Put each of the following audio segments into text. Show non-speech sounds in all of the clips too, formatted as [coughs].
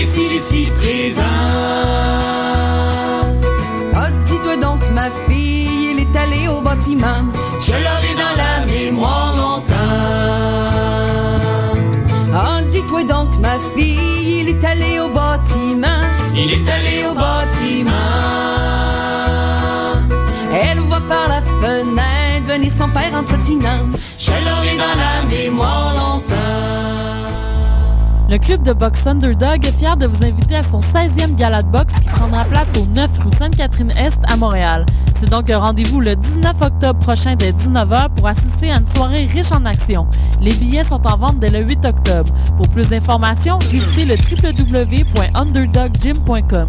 est-il ici présent? Ah, dis-toi donc, ma fille, il est allé au bâtiment. Je l'aurai dans la mémoire longtemps. Ah, dis-toi donc, ma fille, il est allé au bâtiment. Il est allé au bâtiment. Elle voit par la fenêtre venir son père entretinant. Je l'aurai dans la mémoire longtemps. Le club de boxe Underdog est fier de vous inviter à son 16e gala de boxe qui prendra place au 9 rue Sainte-Catherine-Est à Montréal. C'est donc un rendez-vous le 19 octobre prochain dès 19h pour assister à une soirée riche en actions. Les billets sont en vente dès le 8 octobre. Pour plus d'informations, visitez le www.underdoggym.com.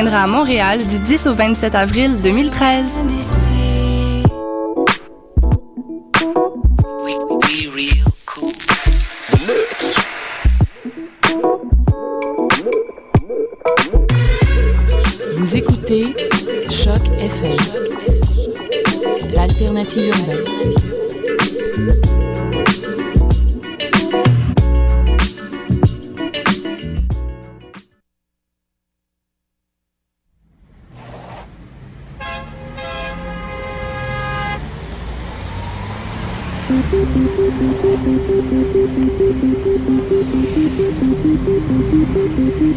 tiendra à Montréal du 10 au 27 avril 2013. Vous écoutez Choc FM, l'alternative urbaine.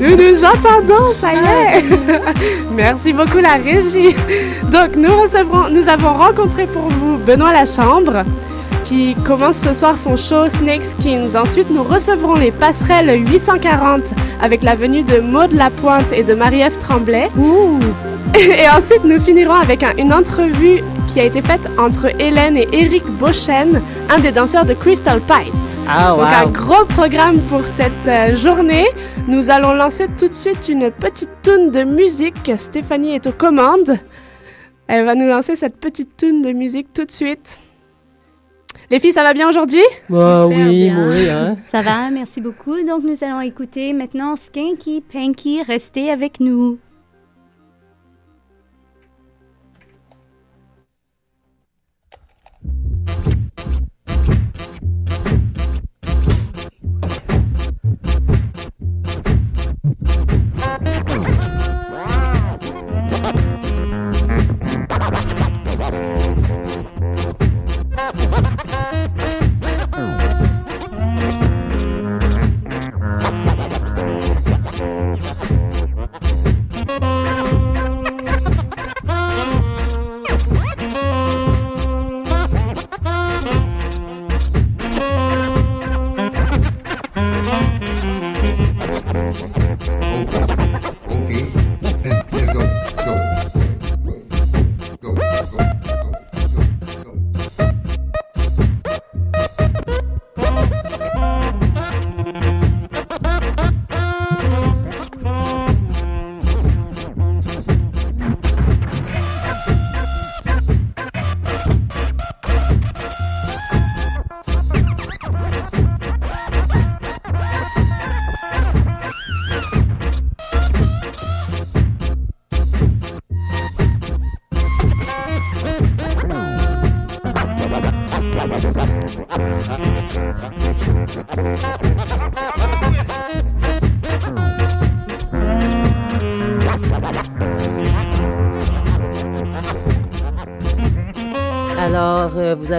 Nous nous entendons, ça y est. [laughs] Merci beaucoup la régie. Donc nous recevrons, nous avons rencontré pour vous Benoît Lachambre qui commence ce soir son show Snake Skins. Ensuite, nous recevrons les passerelles 840 avec la venue de Maude Lapointe et de Marie-Ève Tremblay. Et ensuite, nous finirons avec un- une entrevue qui a été faite entre Hélène et Eric Beauchesne, un des danseurs de Crystal Pite. Ah, Donc un gros programme pour cette euh, journée. Nous allons lancer tout de suite une petite tune de musique. Stéphanie est aux commandes. Elle va nous lancer cette petite tune de musique tout de suite. Les filles, ça va bien aujourd'hui? Super oui, bien. oui, hein. Ça va, merci beaucoup. Donc, nous allons écouter maintenant Skanky Panky. Restez avec nous.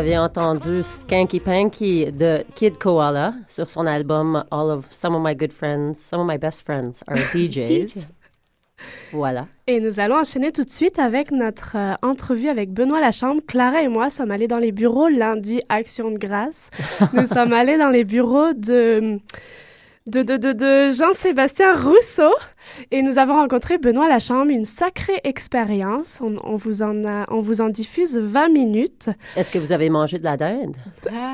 Avez entendu Skanky Panky de Kid Koala sur son album All of Some of My Good Friends, Some of My Best Friends Are [laughs] DJs. voilà. Et nous allons enchaîner tout de suite avec notre euh, entrevue avec Benoît Lachambre. Clara et moi sommes allés dans les bureaux lundi, Action de grâce. [laughs] nous sommes allés dans les bureaux de, de, de, de, de Jean-Sébastien Rousseau et nous avons rencontré Benoît Lachambre. Une sacrée expérience. On, on vous en a, on vous en diffuse 20 minutes. Est-ce que vous avez mangé de la dinde?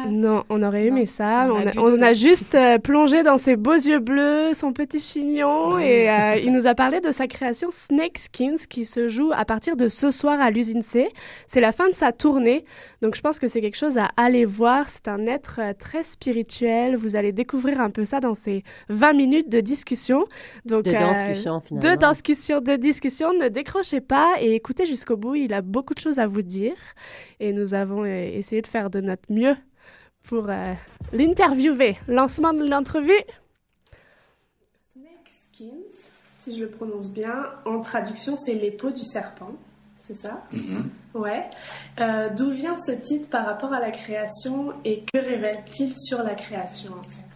Non, on aurait aimé ça. On On a on juste euh, plongé dans ses beaux yeux bleus, son petit chignon, et euh, il nous a parlé de sa création Snake Skins qui se joue à partir de ce soir à l'usine C. C'est la fin de sa tournée, donc je pense que c'est quelque chose à aller voir. C'est un être euh, très spirituel. Vous allez découvrir un peu ça dans ces 20 minutes de discussion. Donc, De euh, discussion, finalement. de discussion, de discussion. Ne décrochez pas et écoutez jusqu'au bout. Il a beaucoup de choses à vous dire. Et nous avons euh, essayé de faire de notre mieux pour euh, l'interviewer. Lancement de l'entrevue. Snake Skins, si je le prononce bien, en traduction, c'est les peaux du serpent. C'est ça? Ouais. Euh, D'où vient ce titre par rapport à la création et que révèle-t-il sur la création en fait?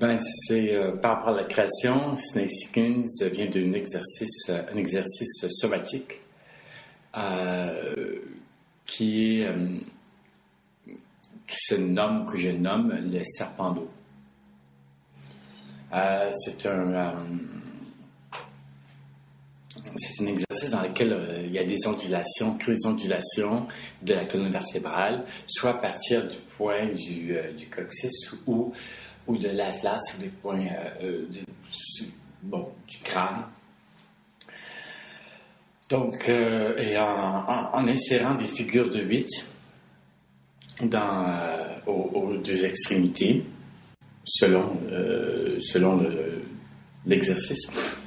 Ben, c'est euh, par rapport à la création, Snake Skins vient d'un exercice, un exercice somatique euh, qui est euh, se nomme, que je nomme le serpent d'eau. C'est un c'est un exercice dans lequel il y a des ondulations, toutes les ondulations de la colonne vertébrale, soit à partir du point du, du coccyx ou, ou de l'atlas ou des points euh, euh, bon, du crâne. Donc, euh, et en, insérant des figures de 8 dans, euh, aux, deux extrémités, selon, selon le- l'exercice.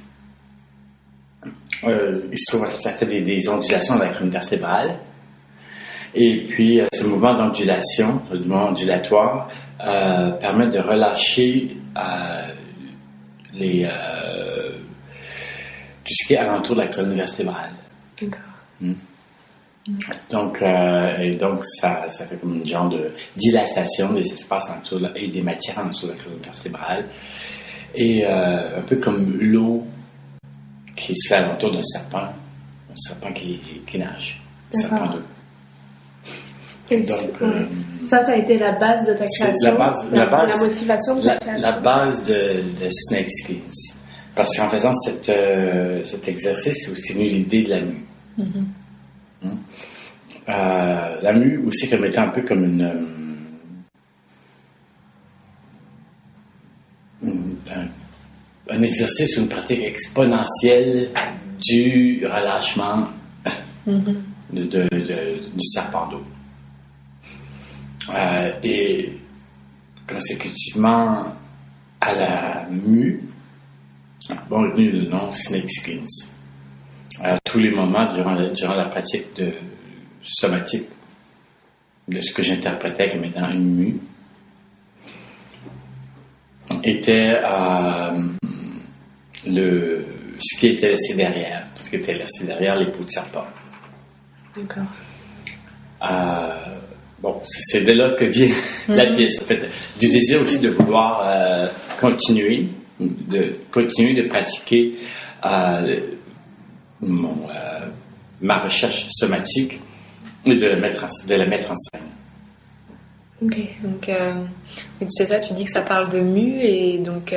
Il se trouve à des, des ondulations de la colonne vertébrale. Et puis, ce mouvement d'ondulation, le mouvement ondulatoire, euh, permet de relâcher euh, les, euh, tout ce qui est alentour de la colonne vertébrale. Hmm. Donc, et donc ça, ça fait comme une genre de dilatation des espaces autour de la- et des matières autour de la colonne vertébrale. Et un peu comme l'eau qui se fait alentour d'un serpent, un serpent qui, qui nage, un D'accord. serpent d'eau. Et Donc, ouais. euh, Ça, ça a été la base de ta création. la base- la base- motivation de ta la, création. la base de, de Snake Skins. Parce qu'en faisant cette, euh, cet exercice, c'est aussi venu l'idée de la mue. Hein? Euh, la mue aussi comme étant un peu comme une, euh, une- un, un exercice ou une pratique exponentielle du relâchement de- de- du serpent d'eau. Euh, et consécutivement à la mue, bon retenu le nom Snake Skins. À tous les moments durant la, durant la pratique de somatique de ce que j'interprétais comme étant une mue était euh, le, ce qui était laissé derrière, ce qui était laissé derrière les peaux de serpent. D'accord. Euh, bon, c'est de là que vient [laughs] la pièce. En fait, du désir aussi de vouloir euh, continuer, de continuer de pratiquer euh, mon, euh, ma recherche somatique et de la mettre en, de la mettre en scène. Ok, donc c'est ça, tu dis que ça parle de mu et donc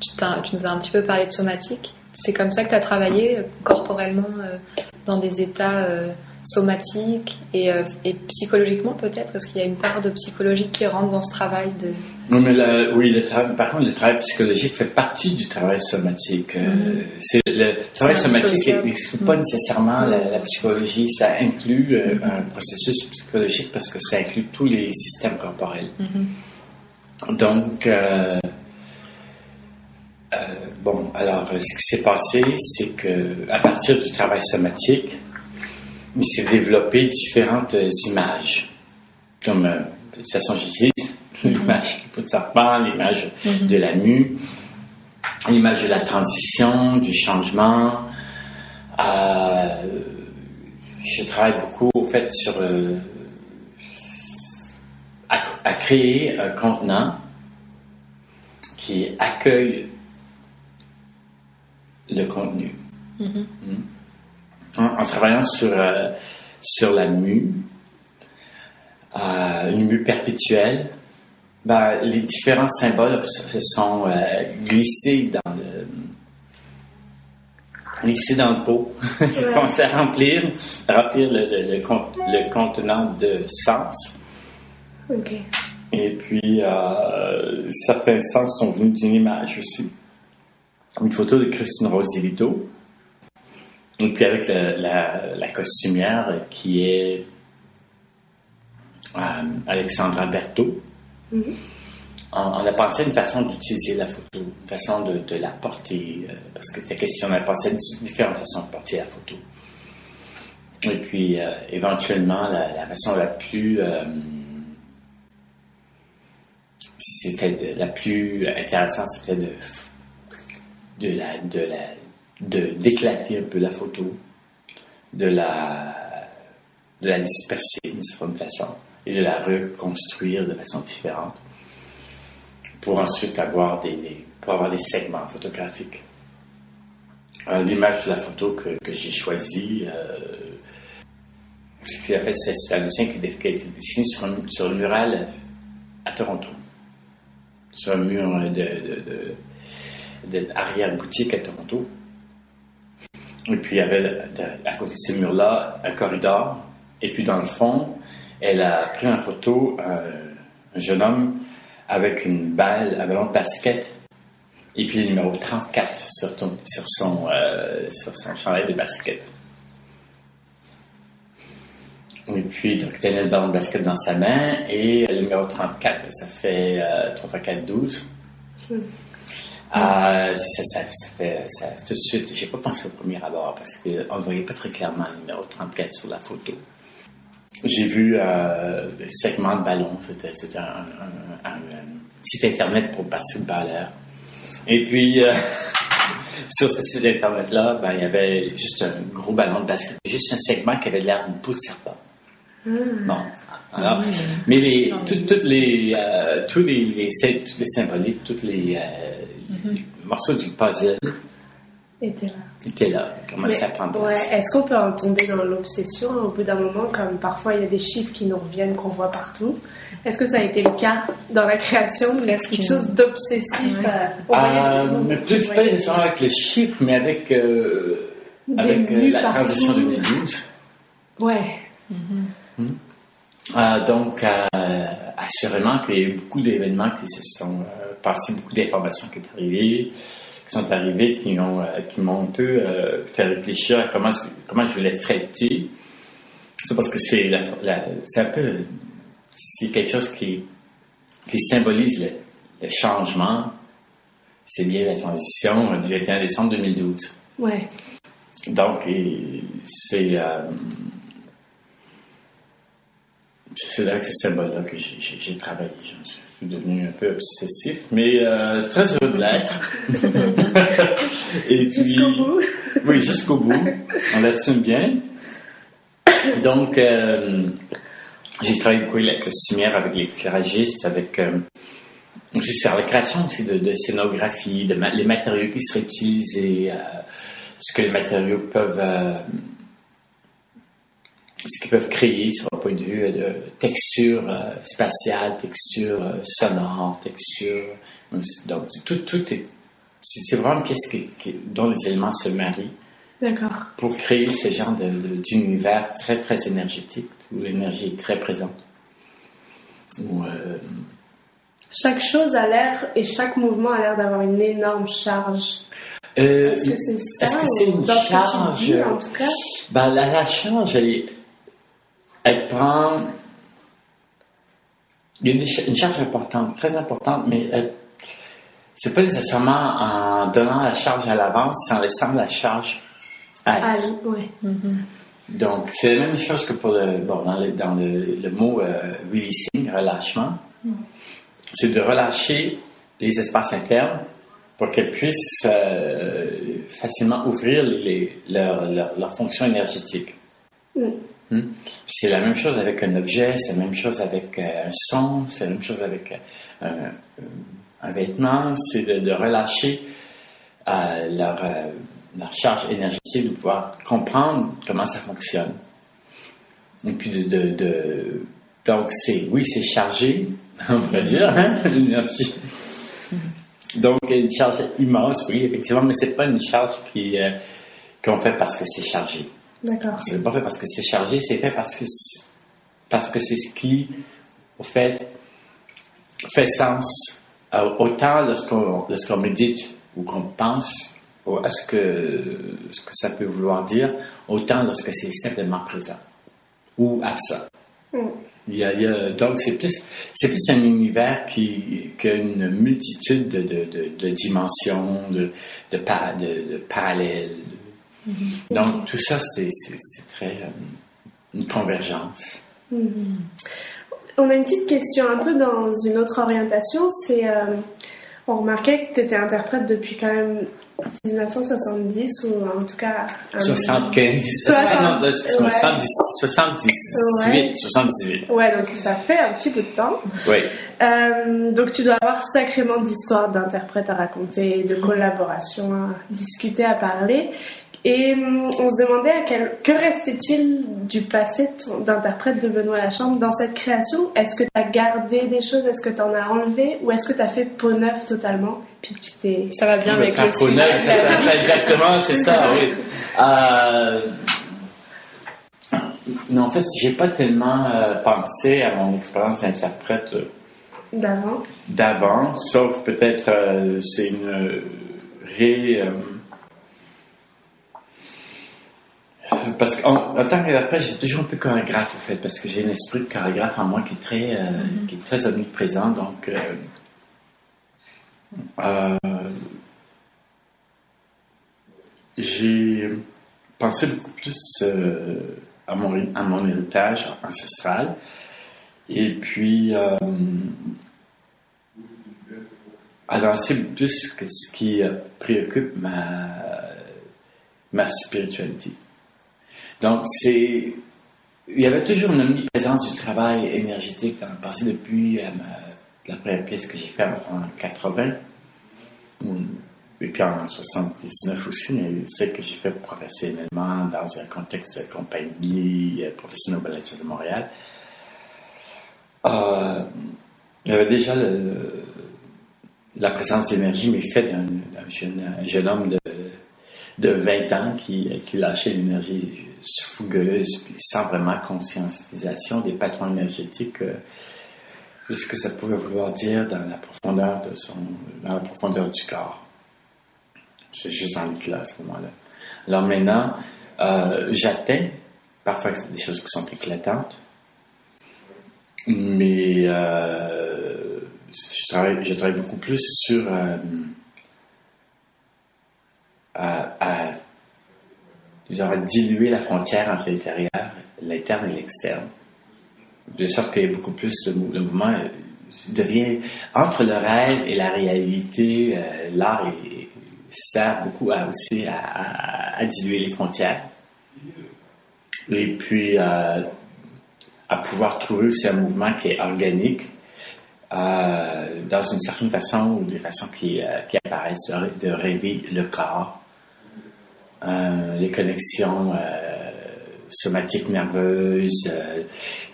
tu, tu nous as un petit peu parlé de somatique. C'est comme ça que tu as travaillé corporellement dans des états somatiques et, euh, et psychologiquement peut-être? Est-ce qu'il y a une part de psychologie qui rentre dans ce travail de... Oui, mais oui, le travail, par contre, le travail psychologique fait partie du travail somatique. Euh, c'est le travail somatique n'exclut pas nécessairement la, la psychologie, ça inclut euh, un processus psychologique parce que ça inclut tous les systèmes corporels. Donc, euh, euh, bon, alors, ce qui s'est passé, c'est que à partir du travail somatique, il s'est développé différentes euh, images, comme, euh, de toute façon, j'utilise [laughs] l'image du serpent, l'image de la mue, l'image de la transition, du changement. Euh, je travaille beaucoup, au fait, sur euh, à, à créer un contenant qui accueille le contenu. Mm. En, en travaillant sur, euh, sur la mue, euh, une mue perpétuelle, ben, les différents symboles se sont euh, glissés dans le glissés dans le pot. [laughs] Ils commencé à remplir, remplir le, le, le, con- le contenant de sens. Et puis, certains sens sont venus d'une image aussi. Une photo de Christine Rose Divito. Et puis avec la, la, la costumière qui est euh, Alexandra Berthaud. On, on a pensé à une façon d'utiliser la photo, une façon de, de la porter, euh, parce que c'était question, on a pensé à di- différentes façons de porter la photo. Et puis, euh, éventuellement, la, la façon la plus c'était la plus intéressante, c'était de, de la, de la, de, d'éclater un peu la photo, de la, de la disperser d'une certaine façon et de la reconstruire de façon différente pour ensuite avoir des, pour avoir des segments photographiques. Euh, L'image de la photo que, que j'ai choisie, euh, a fait, c'est un dessin qui a été dessiné sur un, sur un mural à Toronto. Sur un mur de, de, de- de arrière-boutique à Toronto. Et puis il y avait à côté de ce mur-là un corridor. Et puis dans le fond, elle a pris en photo euh, un jeune homme avec une balle, un ballon de basket. Et puis le numéro 34 sur, ton- sur son, euh, sur son chandail de basket. Et puis, donc, tenait le ballon de basket dans sa main et le numéro 34, ça fait euh, 3 x 4, 12. Euh, ça, ça, ça fait, ça, tout de suite, j'ai pas pensé au premier abord parce qu'on ne voyait pas très clairement le numéro 34 sur la photo. J'ai vu euh, le segment de ballon, c'était c'était un, un- un- un site internet pour basketballeurs. Et puis, euh, [laughs] sur ce site internet-là, ben, il y avait juste un gros ballon de basket, juste un segment qui avait l'air d'une peau de serpent. Bon. Alors, mais les, tout- toutes les, euh, tous les, les, toutes les symboliques, les, euh, les morceaux du puzzle était là. étaient là, commençaient à Mais, prendre ouais, place. est-ce qu'on peut en tomber dans l'obsession au bout d'un moment, comme parfois il y a des chiffres qui nous reviennent, qu'on voit partout? Est-ce que ça a été le cas dans la création Est-ce quelque chose d'obsessif euh, on voyait Euh, des- mais plus pas nécessairement avec les chiffres, mais avec, euh, avec euh, la partout. transition 2012. Ouais. Euh, donc, euh, assurément qu'il y a eu beaucoup d'événements qui se sont passés, beaucoup d'informations qui sont arrivées, qui sont arrivées, qui ont, euh, qui m'ont un peu euh, fait réfléchir à comment, comment je voulais traiter. C'est parce que c'est un peu, c'est quelque chose qui, qui symbolise le, le changement, c'est bien la transition du 21 décembre 2012. Ouais. Donc, c'est euh, c'est là que ce symbole-là que j'ai- travaillé. Je suis devenu un peu obsessif, mais euh, très heureux de l'être. [laughs] Et puis, Jusqu'au bout. oui, jusqu'au bout. On l'assume bien. Donc, euh, j'ai travaillé beaucoup avec la costumière, avec l'éclairagiste, avec euh, aussi sur la création aussi de, de scénographie, de ma- les matériaux qui seraient utilisés, euh, ce que les matériaux peuvent, ce qu'ils peuvent créer sur un point de vue de texture euh, spatiale, texture euh, sonore, texture. Donc, c'est tout, tout est, c'est vraiment une pièce qui- qui- dont les éléments se marient D'accord. pour créer ce genre d'univers très, très énergétique, où l'énergie est très présente. Où, euh, Chaque chose a l'air et chaque mouvement a l'air d'avoir une énorme charge. euh, Est-ce que c'est ça est-ce que c'est une dans ce que tu charge? dis, en tout cas? Ben, la, la charge, elle, est- elle prend. Une, ch- une charge importante, très importante, mais elle- c'est pas nécessairement en donnant la charge à l'avance, c'est en laissant la charge être. Ah, ouais. Donc, c'est la même chose que pour le, bon, dans le, dans le, le mot euh, releasing, relâchement. C'est de relâcher les espaces internes pour qu'elles puissent euh, facilement ouvrir les, les- leur, leur, leur fonction énergétique. Mm. Hmm? Puis C'est la même chose avec un objet, c'est la même chose avec euh, un son, c'est la même chose avec euh, un, un vêtement, c'est de, relâcher euh, leur, euh, charge énergétique, de pouvoir comprendre comment ça fonctionne. Et puis de... donc, c'est, oui, c'est chargé, [laughs] on pourrait dire, hein, [laughs] l'énergie. Donc, une charge immense, oui, effectivement, mais c'est pas une charge euh, qu'on fait parce que c'est chargé. D'accord. C'est pas fait parce que c'est chargé, c'est fait parce que c'est, parce que c'est ce qui, au fait, fait sens. Euh, autant lorsqu'on, lorsqu'on médite ou qu'on pense à ce que, ce que ça peut vouloir dire, autant lorsque c'est simplement présent ou absent. Mm. Il y a, il y a- donc, c'est plus, c'est plus un univers qui, qui a une multitude de, de, de, de dimensions, de, de, pa- parallèles. Donc, tout ça, c'est, très. euh, une convergence. Mhm. On a une petite question un peu dans une autre orientation. C'est, euh, on remarquait que tu étais interprète depuis quand même 1970 ou en tout cas. un- 75. Soixante- non, là, excuse-moi, ouais. 70, 78. Ouais. 78. Ouais, donc ça fait un petit peu de temps. Oui. Euh, donc tu dois avoir sacrément d'histoires d'interprètes à raconter, de collaborations à discuter, à parler. Et hum, on se demandait à quel, que restait-il du passé d'interprète de Benoît Lachambre dans cette création? Est-ce que tu as gardé des choses? Est-ce que tu en as enlevé? Ou est-ce que tu as fait peau neuve totalement? Puis tu t'es... Ça va bien avec le sujet. neuf, c'est ça, ça, exactement, c'est ça, oui. Euh, non, en fait, j'ai pas tellement euh, pensé à mon expérience d'interprète euh, D'avant d'avant, sauf peut-être euh, c'est une euh, ré. euh, parce qu'en en tant qu'interprète, j'ai toujours un peu chorégraphe, en fait, parce que j'ai un esprit de chorégraphe en moi qui est très, euh, qui est très omniprésent. Donc, euh, euh, j'ai pensé beaucoup plus à, mon, à mon héritage ancestral. Et puis, à lancer plus que ce qui préoccupe ma, ma spiritualité. Donc. Il y avait toujours une omniprésence du travail énergétique dans le passé depuis euh, la première pièce que j'ai faite en 80, ou- et puis en 79 aussi, mais celle que j'ai faite professionnellement dans un contexte de compagnie euh, professionnelle au de Montréal. Euh, il y avait déjà la présence d'énergie, mais faite d'un jeune, un jeune homme de, de 20 ans qui, qui lâchait l'énergie fougueuse, sans vraiment conscientisation des patrons énergétiques, euh, de ce que ça pouvait vouloir dire dans la profondeur de son, dans la profondeur du corps. C'est juste dans l'éclat à ce moment-là. Alors maintenant, euh, j'atteins, parfois c'est des choses qui sont éclatantes, mais euh, je, travaille, beaucoup plus sur euh, à, genre, diluer la frontière entre l'intérieur, l'interne et l'externe. De sorte qu'il y a beaucoup plus le mouvement euh, devient entre le rêve et la réalité, euh, l'art sert beaucoup aussi à, diluer les frontières. Et puis euh, à pouvoir trouver aussi un mouvement qui est organique, dans une certaine façon ou des façons qui, apparaissent, de, rêver le corps, les connexions euh, somatiques nerveuses, euh,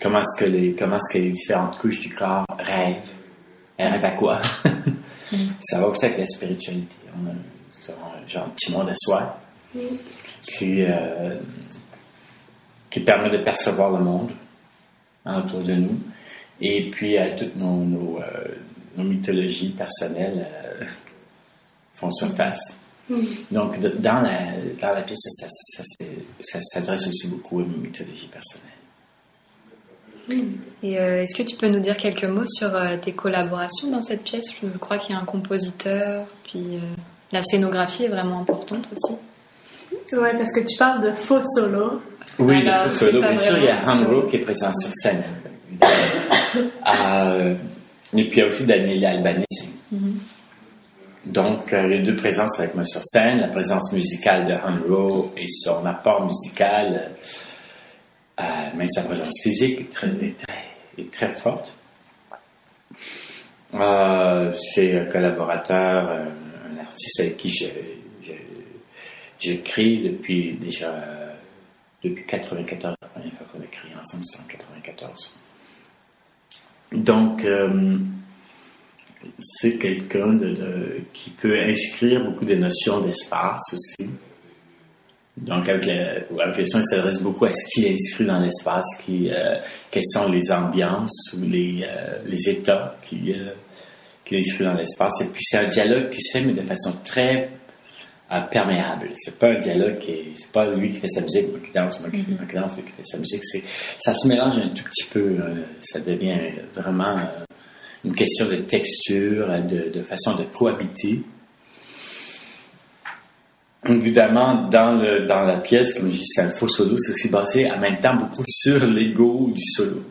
comment est-ce que les comment est-ce que les différentes couches du corps rêvent, elles rêvent à quoi? [laughs] Ça va aussi avec la spiritualité. On a genre, genre un petit monde à soi qui euh, permet de percevoir le monde autour de nous. Et puis, euh, toutes nos, euh, nos mythologies personnelles euh, font surface. Donc, de- dans la, dans la pièce, ça, ça, c'est- ça s'adresse aussi beaucoup à mes mythologies personnelles. Et euh, est-ce que tu peux nous dire quelques mots sur euh, tes collaborations dans cette pièce? Je crois qu'il y a un compositeur, puis euh, la scénographie est vraiment importante aussi. Ouais, parce que tu parles de faux solo. Oui, Alors, le faux c'est solo, pas bien sûr, il y a Hanro qui est présent sur scène. [laughs] Euh, et puis il y a aussi Daniela Albanese. Donc, euh, les deux présences avec moi sur scène, la présence musicale de Hanro et son apport musical, euh, même sa présence physique est très, forte. Euh, c'est un collaborateur, un artiste avec qui j'écris depuis déjà depuis 94, la première fois qu'on a écrit ensemble, c'est en 94. Donc, c'est quelqu'un de, de- qui peut inscrire beaucoup de notions d'espace aussi. Donc, avec, la, soins, il s'adresse beaucoup à ce qui est inscrit dans l'espace, qui, euh, quelles sont les ambiances ou les, euh, les états qui, euh, qui est inscrit dans l'espace. Et puis, c'est un dialogue qui mais de façon très euh, perméable. C'est pas un dialogue qui est, c'est pas lui qui fait sa musique, moi qui danse, moi qui, moi qui danse, lui qui fait sa musique. C'est, ça se mélange un tout petit peu. euh, ça devient vraiment euh, une question de texture, de, façon de cohabiter. Évidemment, dans, la pièce, comme je dis, c'est un faux solo, c'est aussi basé en même temps beaucoup sur l'ego du solo.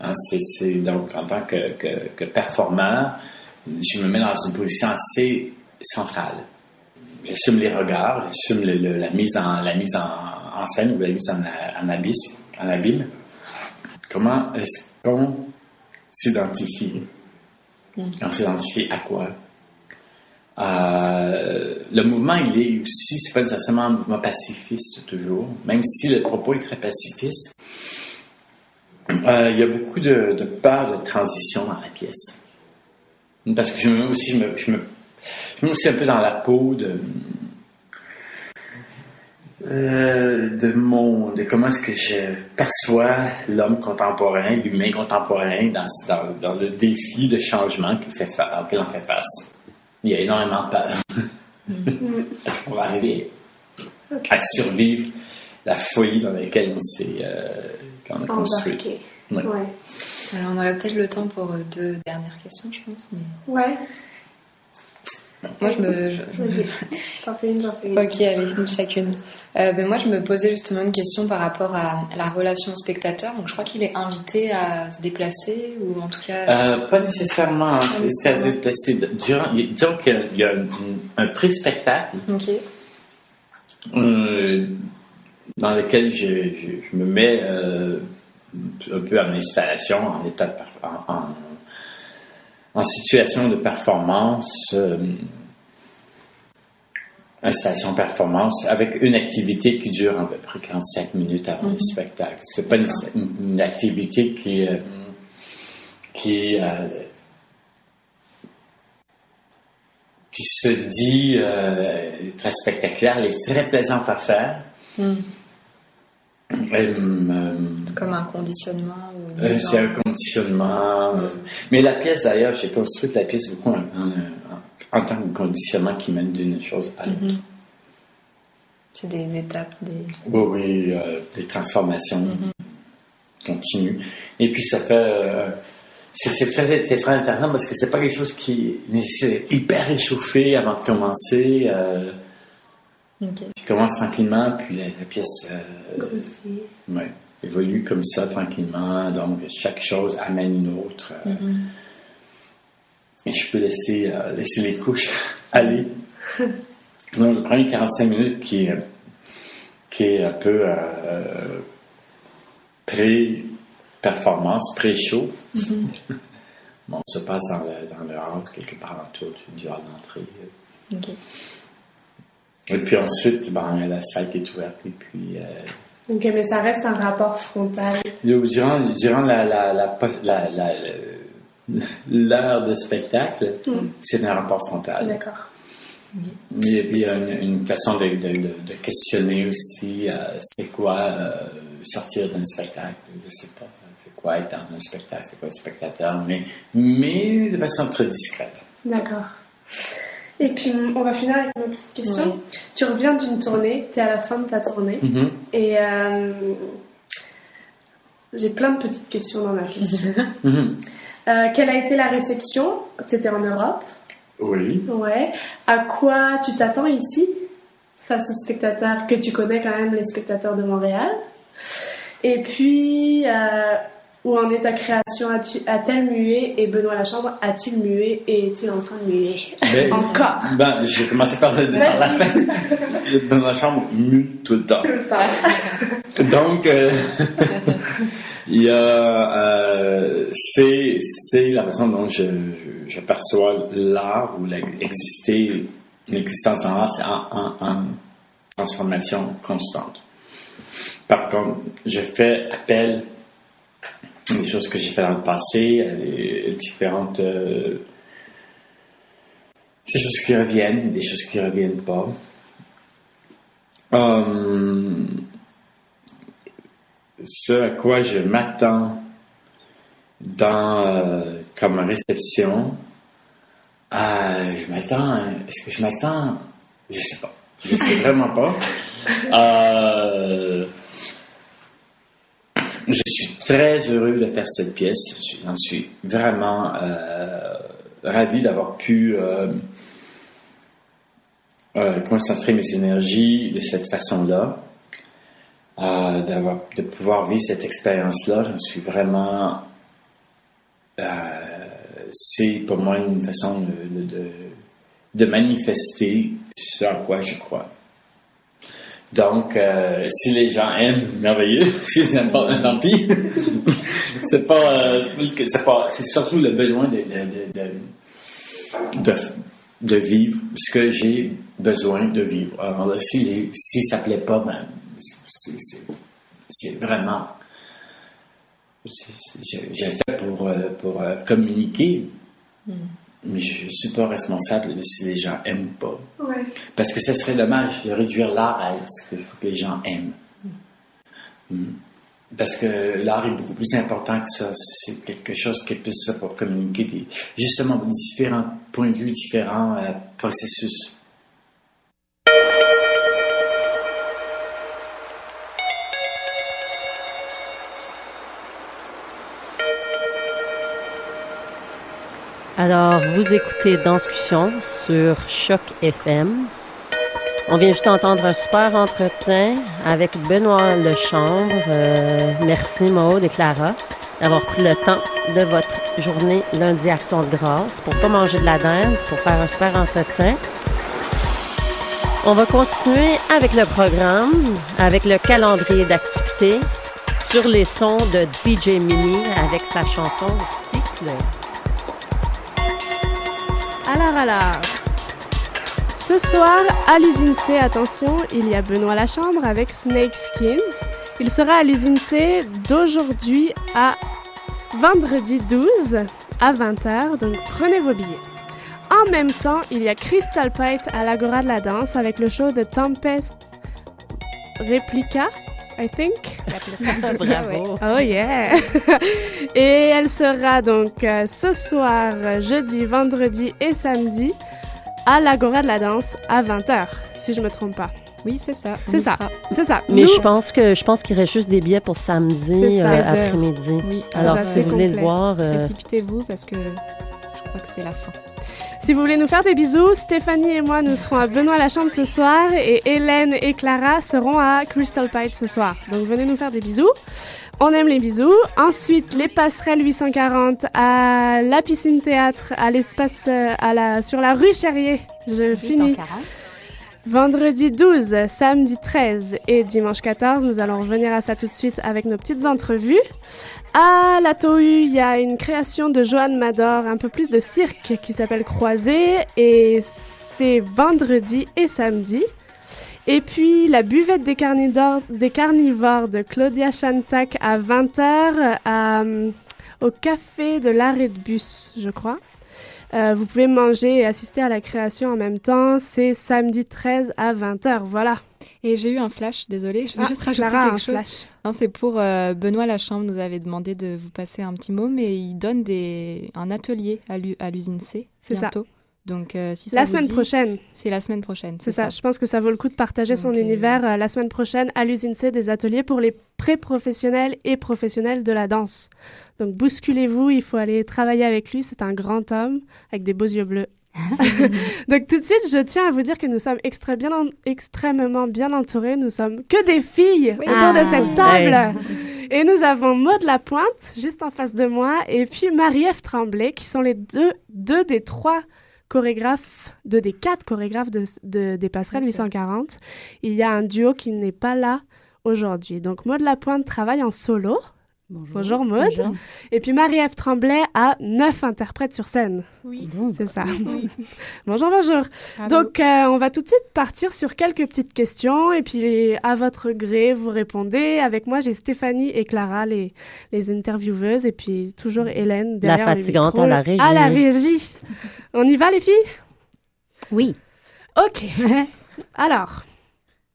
Hein, c'est, donc en tant que, que, performeur, je me mets dans une position assez centrale. J'assume les regards, j'assume la mise en scène ou la mise en, en en abîme. Comment est-ce qu'on s'identifie On s'identifie à quoi? Euh, Le mouvement, il est aussi, c'est pas nécessairement un mouvement pacifiste toujours, même si le propos est très pacifiste. Euh, il y a beaucoup de, de peur de transition dans la pièce. Parce que je me mets aussi, je me, je me- je me mets aussi un peu dans la peau de, euh, de mon, de comment est-ce que je perçois l'homme contemporain, l'humain contemporain dans, dans, dans le défi de changement qu'il fait fa- auquel on fait face. Il y a énormément de peur. [laughs] Est-ce qu'on va arriver à survivre la folie dans laquelle on s'est, euh, qu'on a construit? Ouais. Ouais. Alors, on aurait peut-être le temps pour euh, deux dernières questions, je pense. Mais... Ouais. Moi, je me. je- Vas-y. T'en fais une, j'en fais une. Ok, allez, une chacune. Euh, ben moi, je me posais justement une question par rapport à la relation au spectateur. Donc, je crois qu'il est invité à se déplacer, ou en tout cas. Euh, pas nécessairement. hein. C'est- à nécessairement. déplacer. Durant, il- disons qu'il y a- un, un pré-spectacle Ok. euh, dans lequel je, je- je me mets euh, un peu en installation, en état de en, en- en situation de performance, euh, installation performance, avec une activité qui dure à peu près 45 minutes avant le Mhm. spectacle. C'est pas une, activité qui euh, qui euh, qui se dit euh, très spectaculaire, elle est très plaisante à faire. Me- Comme un conditionnement ou euh, c'est un conditionnement. euh, Mais la pièce, d'ailleurs, j'ai construit la pièce beaucoup en, en- en tant que conditionnement qui mène d'une chose à l'autre. Mhm. C'est des étapes, des. Oui, oui, euh, des transformations. Mhm. continue. Et puis ça fait... euh, c'est très, intéressant parce que c'est pas quelque chose qui... mais C'est hyper échauffé avant de commencer. euh, Ok. tu commences tranquillement, puis la, la pièce euh, ouais, évolue comme ça tranquillement. Donc chaque chose amène une autre. euh, Mhm. Et je peux laisser, euh, laisser les couches [laughs] aller. Donc, le premier 45 minutes qui est, qui est un peu euh, pré-performance, pré-show. Mhm. [laughs] Bon, ça passe dans le, dans le hall, quelque part autour du, hall d'entrée. Ok. Et puis ensuite, ben, la salle qui est ouverte. Et puis, Ok, mais ça reste un rapport frontal. durant, durant la, la, la, l'heure de spectacle, Mm. c'est un rapport frontal. D'accord. Et puis, il y a une, une façon de, de- de- de questionner aussi euh, c'est quoi euh, sortir d'un spectacle. Je sais pas. C'est quoi être dans un spectacle, c'est quoi être spectateur, mais, mais de façon très discrète. D'accord. Et puis, on va finir avec une petite question. Tu reviens d'une tournée, tu es à la fin de ta tournée, Mhm. et euh, j'ai plein de petites questions dans ma question. [laughs] Mhm. Euh, quelle a été la réception? Tu étais en Europe Oui. Ouais. À quoi tu t'attends ici face aux spectateurs que tu connais quand même, les spectateurs de Montréal? Et puis, euh, où en est ta création A-t-elle mué Et Benoît Lachambre a-t-il mué et est-il en train de muer? Ben, Encore Ben, je vais commencer par, le, par la fin. Dans [laughs] ma chambre, mue tout le temps. Tout le temps. [laughs] Donc, euh, [laughs] il y a, euh, c'est, c'est la façon dont je, je, je perçois l'art ou l'exister, l'existence en art, c'est en, en, en transformation constante. Par contre, je fais appel des choses que j'ai fait dans le passé, à des différentes, euh, des choses qui reviennent, des choses qui reviennent pas. Hum, ce à quoi je m'attends dans euh, comme réception, euh, je m'attends. Est-ce que je m'attends? Je sais pas. Je sais vraiment pas. [laughs] Euh, très heureux de faire cette pièce. J'en suis vraiment euh, ravi d'avoir pu euh, euh, concentrer mes énergies de cette façon-là. De pouvoir vivre cette expérience-là, j'en suis vraiment. c'est pour moi une façon de- de manifester ce à quoi je crois. Donc, euh, si les gens aiment, merveilleux. [laughs] S'ils n'aiment pas, tant pis. c'est pas, euh, c'est pas- c'est surtout le besoin de, de, de, de, vivre ce que j'ai besoin de vivre. Alors là, si, les- si ça plaît pas, ben, c'est, vraiment, le fais pour, euh, pour communiquer, mais je suis pas responsable de si les gens aiment ou pas. Ouais. Parce que ce serait dommage de réduire l'art à ce que, les gens aiment. Mm. Parce que l'art est beaucoup plus important que ça. C'est quelque chose qui est plus ça pour communiquer des, justement des différents points de vue, différents euh, processus. Alors, vous écoutez Danscussion sur Choc FM. On vient juste d'entendre un super entretien avec Benoît Lechambre. Euh, merci Maude et Clara d'avoir pris le temps de votre journée lundi Action de grâce pour pas manger de la dinde, pour faire un super entretien. On va continuer avec le programme, avec le calendrier d'activités sur les sons de DJ Mini avec sa chanson Cycle. Alors, alors. Ce soir, à l'usine C, attention, il y a Benoît Lachambre avec Snake Skins. Il sera à l'usine C d'aujourd'hui à vendredi 12 à 20h, donc prenez vos billets. En même temps, il y a Crystal Pite à l'Agora de la danse avec le show de Tempest Replica, I think. [laughs] Bravo. Oh yeah! [laughs] et elle sera donc euh, ce soir, jeudi, vendredi et samedi à l'Agora de la danse à 20h, si je me trompe pas. Oui, c'est ça. C'est ça. C'est ça. Mais Nous- je pense que je pense qu'il reste juste des billets pour samedi euh, 16 heures. après-midi. Oui, Alors, ça, si vous voulez le voir, euh, Précipitez-vous parce que je crois que c'est la fin. Si vous voulez nous faire des bisous, Stéphanie et moi, nous serons à Benoît la Chambre ce soir et Hélène et Clara seront à Crystal Pite ce soir. Donc venez nous faire des bisous. On aime les bisous. Ensuite, les passerelles 840 à la piscine théâtre, à l'espace, euh, à la, sur la rue Cherrier. Je finis. Vendredi 12, samedi 13 et dimanche 14, nous allons revenir à ça tout de suite avec nos petites entrevues. À la Tohu, il y a une création de Joanne Mador, un peu plus de cirque, qui s'appelle Croisé, et c'est vendredi et samedi. Et puis la buvette des, carnivores de Claudia Chantac à 20h à, au café de l'arrêt de bus, je crois. Euh, vous pouvez manger et assister à la création en même temps. C'est samedi 13 à 20h. Voilà. Et j'ai eu un flash, désolée, je veux Ah, juste rajouter Clara a quelque un chose. flash. Non, c'est pour euh, Benoît Lachambre, nous avait demandé de vous passer un petit mot, mais il donne des, un atelier à l'u- à l'usine C C'est ça. bientôt. Donc, euh, si ça La semaine dit- prochaine. C'est la semaine prochaine. C'est ça. Je pense que ça vaut le coup de partager son euh, univers euh, la semaine prochaine à l'usine C des ateliers pour les pré-professionnels et professionnels de la danse. Donc bousculez-vous, il faut aller travailler avec lui. C'est un grand homme avec des beaux yeux bleus. [laughs] Donc tout de suite, je tiens à vous dire que nous sommes extra bien en- extrêmement bien entourés. Nous sommes que des filles autour Ah. de cette table. Et nous avons Maud Lapointe, juste en face de moi, et puis Marie-Ève Tremblay, qui sont les deux, deux des trois chorégraphes, deux des quatre chorégraphes de, de- des passerelles 840. Il y a un duo qui n'est pas là aujourd'hui. Donc Maud Lapointe travaille en solo. Bonjour, Maud. Bonjour. Et puis Marie-Ève Tremblay a neuf interprètes sur scène. Oui. C'est ça. [laughs] bonjour, bonjour. Donc, euh, on va tout de suite partir sur quelques petites questions et puis à votre gré, vous répondez. Avec moi, j'ai Stéphanie et Clara, les, les intervieweuses, et puis toujours Hélène La derrière le fatigante micro. à la régie. À la régie. On y va, les filles? Oui. Ok. [laughs] Alors,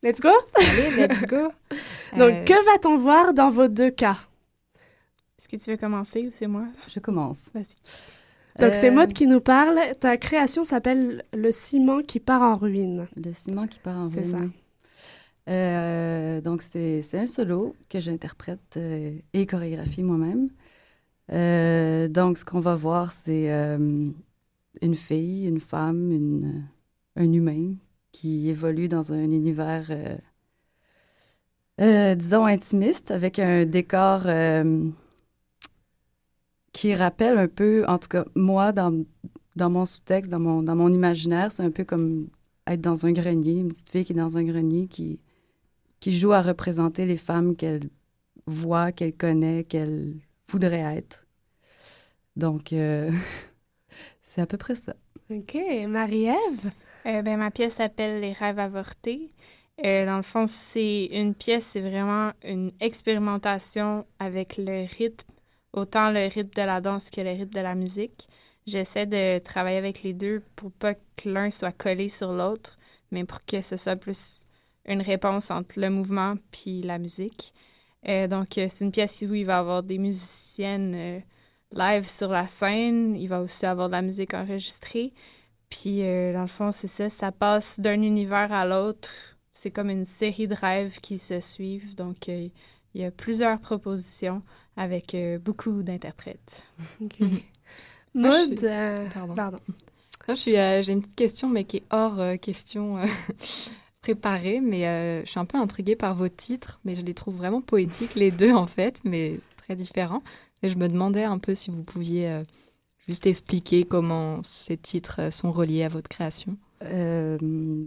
let's go Allez, let's go. [laughs] Donc, Euh, que va-t-on voir dans vos deux cas? Est-ce que tu veux commencer ou c'est moi? Je commence. Vas-y. Donc, c'est Euh, Maud qui nous parle. Ta création s'appelle Le ciment qui part en ruine. Le ciment qui part en C'est ruine, ça. oui. Euh, donc, c'est c'est un solo que j'interprète euh, et chorégraphie moi-même. Euh, donc, ce qu'on va voir, c'est euh, une fille, une femme, une, un humain qui évolue dans un univers, euh, euh, disons, intimiste, avec un décor euh, qui rappelle un peu, en tout cas, moi, dans, dans mon sous-texte, dans mon, dans mon imaginaire, c'est un peu comme être dans un grenier, une petite fille qui est dans un grenier, qui, qui joue à représenter les femmes qu'elle voit, qu'elle connaît, qu'elle voudrait être. Donc, euh, [laughs] c'est à peu près ça. Ok, Marie-Ève? Euh, ben, ma pièce s'appelle Les rêves avortés. Euh, dans le fond, c'est une pièce, c'est vraiment une expérimentation avec le rythme, autant le rythme de la danse que le rythme de la musique. J'essaie de travailler avec les deux pour pas que l'un soit collé sur l'autre, mais pour que ce soit plus une réponse entre le mouvement puis la musique. Euh, donc, euh, c'est une pièce où il va y avoir des musiciennes euh, live sur la scène. Il va aussi avoir de la musique enregistrée. Puis, dans le fond, c'est ça, ça passe d'un univers à l'autre. C'est comme une série de rêves qui se suivent. Donc, il y a plusieurs propositions avec euh, beaucoup d'interprètes. [laughs] Moi, Maud, suis- euh, Pardon. pardon. Moi, je suis, euh, j'ai une petite question, mais qui est hors euh, question euh, [laughs] préparée. Mais euh, je suis un peu intriguée par vos titres, mais je les trouve vraiment poétiques, les deux, en fait, mais très différents. Et je me demandais un peu si vous pouviez euh, juste expliquer comment ces titres euh, sont reliés à votre création. Euh,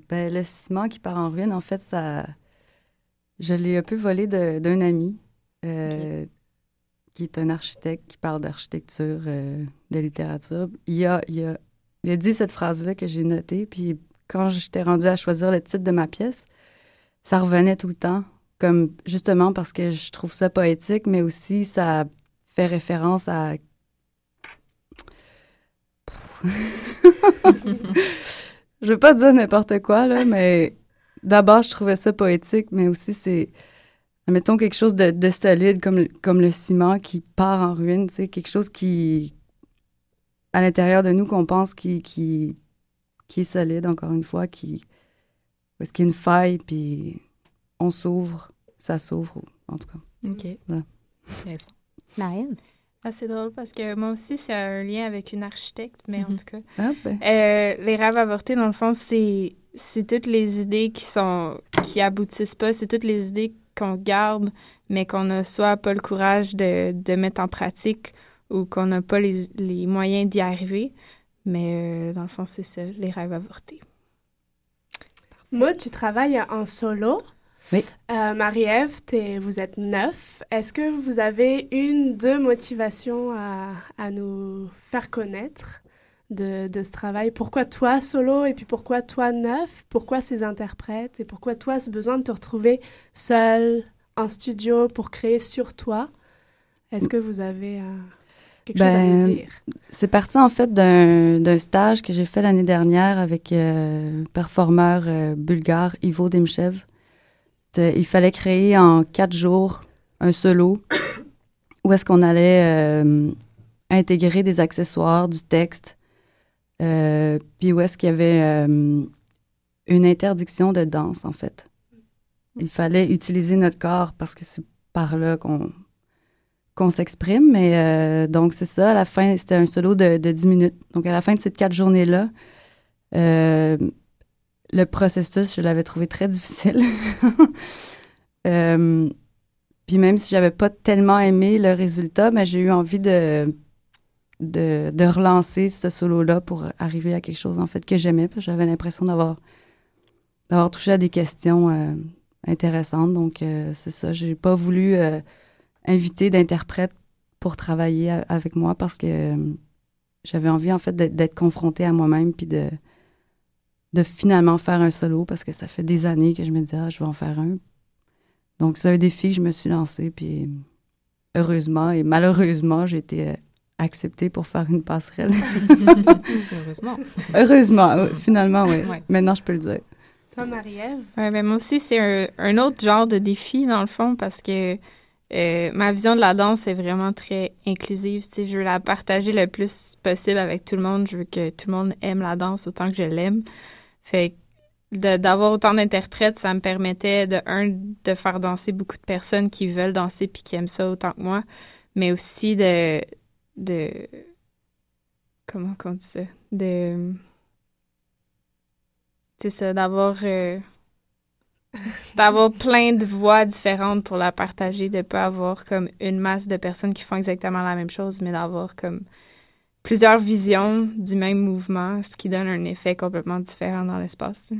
ben, le ciment qui part en ruine, en fait, ça, je l'ai un peu volé d'un ami euh, qui est un architecte qui parle d'architecture, euh, de littérature. Il a, il, a, il a dit cette phrase-là que j'ai notée, puis quand j'étais rendue à choisir le titre de ma pièce, ça revenait tout le temps, comme justement parce que je trouve ça poétique, mais aussi ça fait référence à [laughs] je veux pas dire n'importe quoi, là, mais d'abord, je trouvais ça poétique, mais aussi c'est, mettons, quelque chose de, de solide, comme, comme le ciment qui part en ruine, tu sais, quelque chose qui, à l'intérieur de nous, qu'on pense qui, qui, qui est solide, encore une fois, qui, est-ce qu'il y a une faille, puis on s'ouvre, ça s'ouvre, en tout cas. OK. Voilà. Intéressant. Marianne? Ah, c'est drôle parce que moi aussi, c'est un lien avec une architecte, mais en Mhm. tout cas. Ah, ben. Euh, les rêves avortés, dans le fond, c'est, c'est toutes les idées qui sont qui aboutissent pas. C'est toutes les idées qu'on garde, mais qu'on n'a soit pas le courage de, de mettre en pratique ou qu'on n'a pas les, les moyens d'y arriver. Mais euh, dans le fond, c'est ça, les rêves avortés. Moi, tu travailles en solo. Oui. Euh, Marie-Ève, t'es- vous êtes neuf. Est-ce que vous avez une, deux motivations à, à nous faire connaître? De, de ce travail? Pourquoi toi solo? Et puis pourquoi toi neuf? Pourquoi ces interprètes? Et pourquoi toi ce besoin de te retrouver seul en studio pour créer sur toi? Est-ce que vous avez euh, quelque chose à nous Ben, dire? C'est parti en fait d'un d'un stage que j'ai fait l'année dernière avec euh, un performeur euh, bulgare Ivo Demchev. Il fallait créer en quatre jours un solo où est-ce qu'on allait euh, intégrer des accessoires, du texte, euh, puis où est-ce qu'il y avait euh, une interdiction de danse en fait. Il fallait utiliser notre corps parce que c'est par là qu'on s'exprime. Mais euh, donc, c'est ça. À la fin, c'était un solo de, de 10 minutes. Donc, à la fin de ces quatre journées-là, le processus, je l'avais trouvé très [laughs] difficile. Puis même si j'avais pas tellement aimé le résultat, j'ai eu envie de, de, relancer ce solo-là pour arriver à quelque chose, en fait, que j'aimais. J'avais l'impression d'avoir touché à des questions euh, intéressantes. Donc, euh, c'est ça. J'ai pas voulu euh, inviter d'interprètes pour travailler avec moi parce que j'avais envie, en fait, d'être- confrontée à moi-même puis de, de finalement faire un solo parce que ça fait des années que je me dis, ah, je vais en faire un. Donc, c'est un défi que je me suis lancé. Puis, heureusement et malheureusement, j'ai été acceptée pour faire une passerelle. [laughs] Heureusement. Heureusement, euh, finalement, oui. Ouais. Maintenant, je peux le dire. Toi, Marie-Ève? Ouais, ben moi aussi, c'est un, un autre genre de défi, dans le fond, parce que euh, ma vision de la danse est vraiment très inclusive. Je veux la partager le plus possible avec tout le monde. Je veux que tout le monde aime la danse autant que je l'aime. Fait d'avoir autant d'interprètes, ça me permettait, de un, de faire danser beaucoup de personnes qui veulent danser puis qui aiment ça autant que moi, mais aussi de... de comment on dit ça? De... C'est ça, d'avoir... euh, [laughs] d'avoir plein de voix différentes pour la partager, de pas avoir comme une masse de personnes qui font exactement la même chose, mais d'avoir comme plusieurs visions du même mouvement, ce qui donne un effet complètement différent dans l'espace.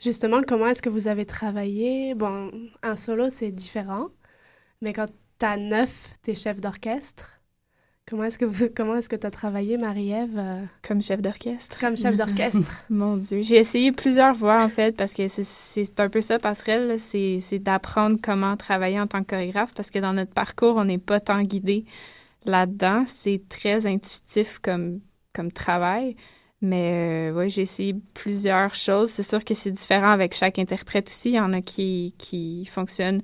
Justement, comment est-ce que vous avez travaillé? Bon, en solo, c'est différent, mais quand t'as neuf, t'es chef d'orchestre. Comment est-ce que vous, comment est-ce que t'as travaillé, Marie-Ève? euh, Comme chef d'orchestre. Comme chef d'orchestre. [laughs] Mon Dieu. J'ai essayé plusieurs voies, en fait, parce que c'est- c'est un peu ça, passerelle, c'est c'est d'apprendre comment travailler en tant que chorégraphe, parce que dans notre parcours, on n'est pas tant guidé là-dedans. C'est très intuitif comme, comme travail. Mais euh, j'ai essayé plusieurs choses. C'est sûr que c'est différent avec chaque interprète aussi. Il y en a qui, qui fonctionnent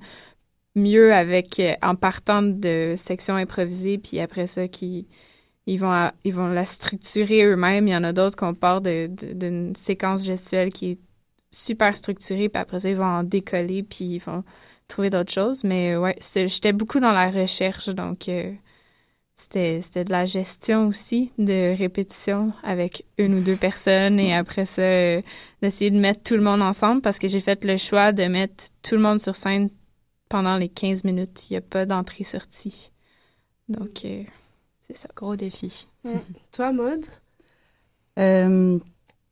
mieux avec euh, en partant de sections improvisées, puis après ça, qui ils vont, à- ils vont la structurer eux-mêmes. Il y en a d'autres qu'on part de- de- d'une séquence gestuelle qui est super structurée, puis après ça, ils vont en décoller, puis ils vont trouver d'autres choses. Mais ouais, c'est- j'étais beaucoup dans la recherche, donc euh, c'était de la gestion aussi, de répétition avec une ou deux personnes, et après ça, euh, d'essayer de mettre tout le monde ensemble, parce que j'ai fait le choix de mettre tout le monde sur scène pendant les 15 minutes. Il n'y a pas d'entrée-sortie. Donc, euh, c'est ça. Gros défi. [laughs] Toi, Maud, Euh,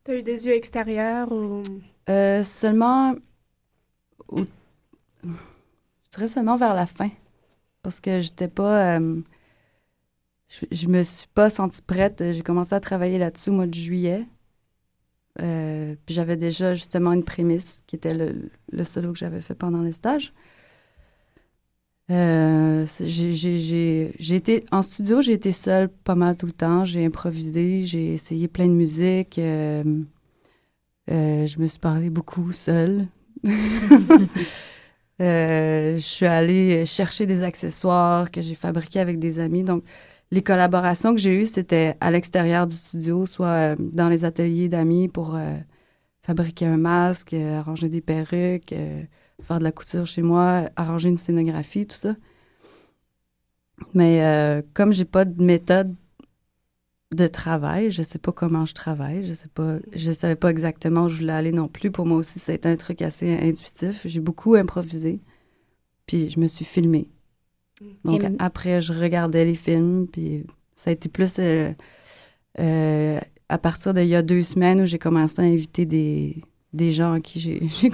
t'as eu des yeux extérieurs ou... Euh, seulement. au- je dirais seulement vers la fin. Parce que j'étais pas. euh, je, je me suis pas sentie prête. J'ai commencé à travailler là-dessus au mois de juillet. Euh, puis j'avais déjà justement une prémisse qui était le, le solo que j'avais fait pendant le stage. Euh, j'ai- été en studio, j'ai été seule pas mal tout le temps. J'ai improvisé, j'ai essayé plein de musique. euh, euh, je me suis parlé beaucoup seule. [laughs] Je suis allée chercher des accessoires que j'ai fabriqués avec des amis. Donc, les collaborations que j'ai eues, c'était à l'extérieur du studio, soit dans les ateliers d'amis pour fabriquer un masque, arranger des perruques, faire de la couture chez moi, arranger une scénographie, tout ça. Mais euh, comme j'ai pas de méthode de travail, je sais pas comment je travaille, je sais pas, je savais pas exactement où je voulais aller non plus. Pour moi aussi, c'était un truc assez intuitif. J'ai beaucoup improvisé, puis je me suis filmée. Donc Et m- après, je regardais les films, puis ça a été plus euh, euh, à partir d'il y a deux semaines où j'ai commencé à inviter des, des gens en qui j'ai [laughs] j'ai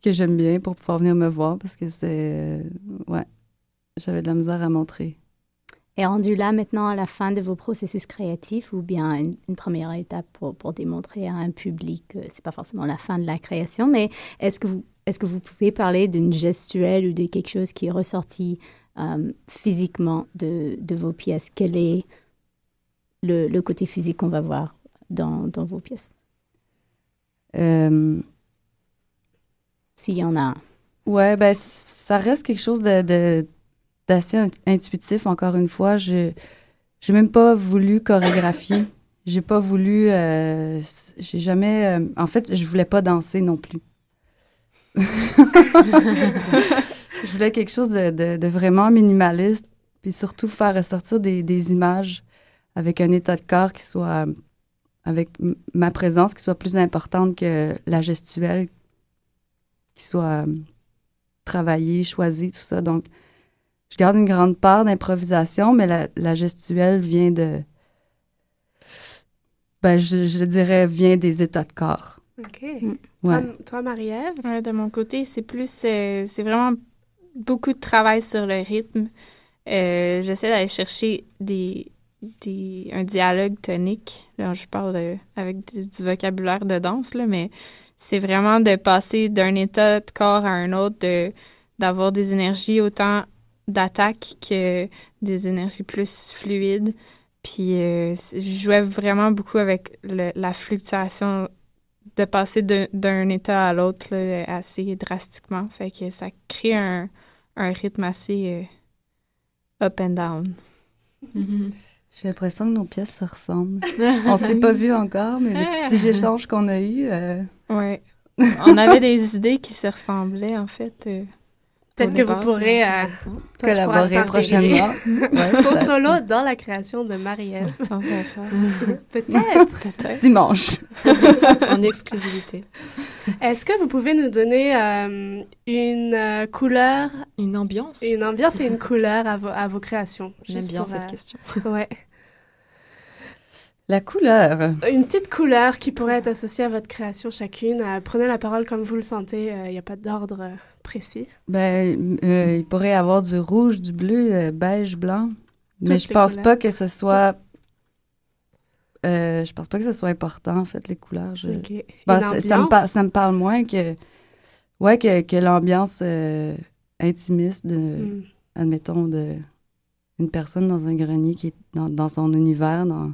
que j'aime bien pour pouvoir venir me voir parce que c'est. ouais, j'avais de la misère à montrer. Et rendu là maintenant à la fin de vos processus créatifs ou bien une, une première étape pour, pour démontrer à un public que c'est pas forcément la fin de la création, mais est-ce que vous, est-ce que vous pouvez parler d'une gestuelle ou de quelque chose qui est ressorti euh, physiquement de, de vos pièces? Quel est le, le côté physique qu'on va voir dans, dans vos pièces? Euh, S'il y en a un. Ouais, ben ça reste quelque chose de, de- d'assez int- intuitif. Encore une fois, je j'ai même pas voulu chorégraphier. [coughs] J'ai pas voulu. euh, j'ai jamais. euh, en fait, je voulais pas danser non plus. [laughs] je voulais quelque chose de, de- de vraiment minimaliste, puis surtout faire ressortir des, des images avec un état de corps qui soit avec ma présence qui soit plus importante que la gestuelle qui soit euh, travaillée, choisie, tout ça. Donc, je garde une grande part d'improvisation, mais la, la gestuelle vient de. Ben, je, je dirais, vient des états de corps. OK. Ouais. Toi, toi, Marie-Ève? Ouais, de mon côté, c'est plus, euh, c'est vraiment beaucoup de travail sur le rythme. Euh, J'essaie d'aller chercher des, des, un dialogue tonique. Là, je parle avec du, du vocabulaire de danse, là, mais c'est vraiment de passer d'un état de corps à un autre, de, d'avoir des énergies autant d'attaque que des énergies plus fluides. Puis euh, je jouais vraiment beaucoup avec la fluctuation de passer d'un- état à l'autre assez drastiquement. Fait que ça crée un, un rythme assez euh, up and down. J'ai l'impression que nos pièces se ressemblent. On s'est pas vu encore, mais les [laughs] petits échanges qu'on a eus. euh, Ouais. [laughs] On avait des idées qui se ressemblaient, en fait. euh, Peut-être que vous pourrez euh, toi, pourras Collaborer prochainement. [laughs] Ouais, solo dans la création de Marie-Ève. On va faire. Peut-être. Dimanche. en exclusivité. Est-ce que vous pouvez nous donner euh, une euh, couleur, Une ambiance? une ambiance et une couleur à vos, à vos créations? J'aime bien pour, cette euh, question. Ouais. La couleur. Une petite couleur qui pourrait être associée à votre création chacune. Euh, prenez la parole comme vous le sentez. Il n'y a pas d'ordre euh, précis. Ben, euh, il pourrait y avoir du rouge, du bleu, euh, beige, blanc. Mais je pense couleurs. pas que ce soit. euh, je pense pas que ce soit important, en fait, les couleurs. Je... Ça, ça me ça parle moins que. Ouais, que, que l'ambiance euh, intimiste de. Mm. Admettons, de. Une personne dans un grenier qui est dans, dans son univers, dans,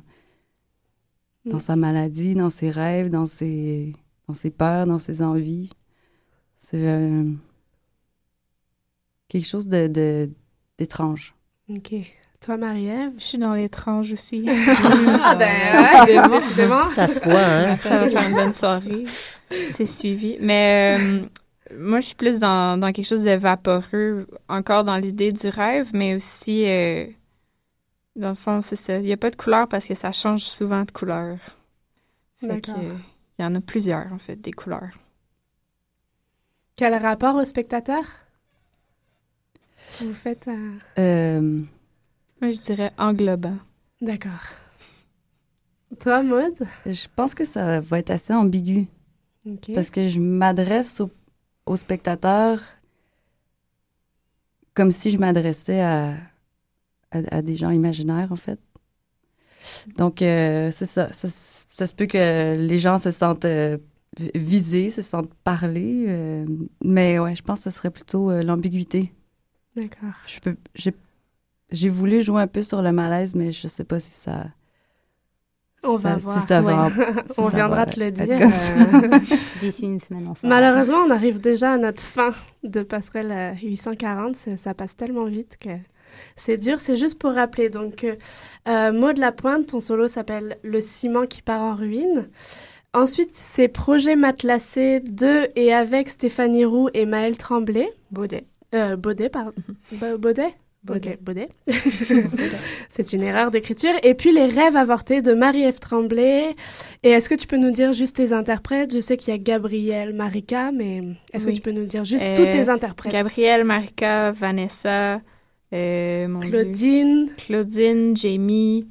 dans Mm. sa maladie, dans ses rêves, dans ses, dans ses peurs, dans ses envies. C'est euh, quelque chose de, de- d'étrange. Ok. Toi, Marie-Ève? Je suis dans l'étrange aussi. [laughs] ah [laughs] ben, ouais, décidément. [laughs] Ça se voit, hein? Ça va faire une bonne soirée. C'est suivi. Mais euh, moi, je suis plus dans, dans quelque chose de vaporeux, encore dans l'idée du rêve, mais aussi, euh, dans le fond, c'est ça. Il n'y a pas de couleur parce que ça change souvent de couleur. D'accord. euh, il y en a plusieurs, en fait, des couleurs. Quel rapport au spectateur? Vous faites... euh, Euh, Moi, je dirais englobant. D'accord. Toi, Maud? je pense que ça va être assez ambigu parce que je m'adresse au- aux spectateurs comme si je m'adressais à, à, à des gens imaginaires, en fait. Donc, euh, c'est ça, ça. se peut que les gens se sentent euh, vi- visés, se sentent parlés, euh, mais ouais, je pense que ce serait plutôt euh, l'ambiguïté. D'accord. Je peux, j'ai, j'ai voulu jouer un peu sur le malaise, mais je sais pas si ça. On ça- va si voir. ça va Ouais. en- [laughs] si On ça viendra va te le dire. euh, [laughs] D'ici une semaine, on. Malheureusement, on arrive déjà à notre fin de passerelle euh, 840. Ça, ça passe tellement vite que c'est dur. C'est juste pour rappeler. Donc, euh, euh, Maud Lapointe, ton solo s'appelle Le ciment qui part en ruine. Ensuite, c'est Projet Matelassé de et avec Stéphanie Roux et Maëlle Tremblay. Baudet. Euh, Baudet, pardon. Ba- Baudet? Baudet. Baudet. [laughs] c'est une erreur d'écriture. Et puis Les Rêves avortés de Marie-Ève Tremblay. Et est-ce que tu peux nous dire juste tes interprètes? Je sais qu'il y a Gabriel, Marika, mais est-ce Oui. que tu peux nous dire juste Euh, tous tes interprètes? Gabrielle, Marika, Vanessa, euh, mon Dieu. Claudine. Claudine, Jamie,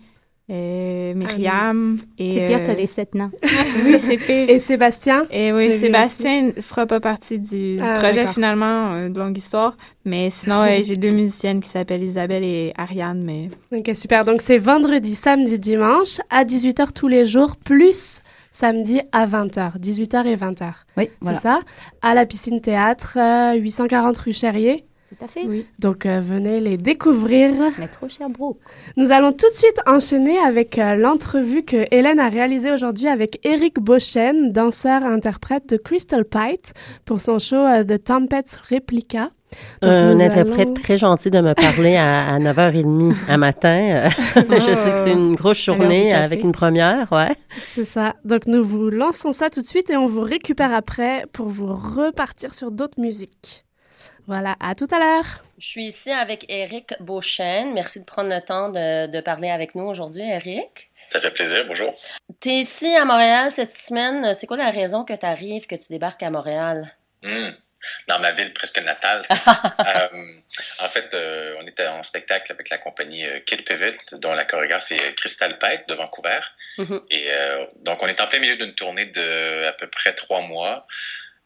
euh, Myriam. et, C'est pire euh, que les sept nains. [laughs] oui, c'est pire. Et Sébastien Et oui, J'ai vu Sébastien ne fera pas partie du, du Ah, projet finalement, euh, de longue histoire. Mais sinon, euh, [laughs] j'ai deux musiciennes qui s'appellent Isabelle et Ariane. Mais Ok, super. Donc c'est vendredi, samedi, dimanche à 18h tous les jours, plus samedi à 20h, 18h et 20h. Oui, C'est voilà. ça? À la piscine théâtre, euh, 840 rue Cherrier. Tout à fait. oui. Donc euh, venez les découvrir. Métro Sherbrooke. Nous allons tout de suite enchaîner avec euh, l'entrevue que Hélène a réalisée aujourd'hui avec Eric Beauchesne, danseur-interprète de Crystal Pite, pour son show euh, The Tempest Replica. Donc, Un interprète allons- très gentil de me parler à, à 9h30 à matin. Euh, [laughs] je sais que c'est une grosse journée avec une première, ouais. C'est ça. Donc nous vous lançons ça tout de suite et on vous récupère après pour vous repartir sur d'autres musiques. Voilà, à tout à l'heure. Je suis ici avec Eric Beauchesne. Merci de prendre le temps de, de parler avec nous aujourd'hui, Eric. Ça fait plaisir, bonjour. Tu es ici à Montréal cette semaine. C'est quoi la raison que tu arrives, que tu débarques à Montréal? Hmm. Dans ma ville presque natale. [laughs] Euh, en fait, euh, on était en spectacle avec la compagnie euh, Kid Pivot, dont la chorégraphe est Crystal Pite de Vancouver. Mhm. Et euh, donc, on est en plein milieu d'une tournée de à peu près trois mois.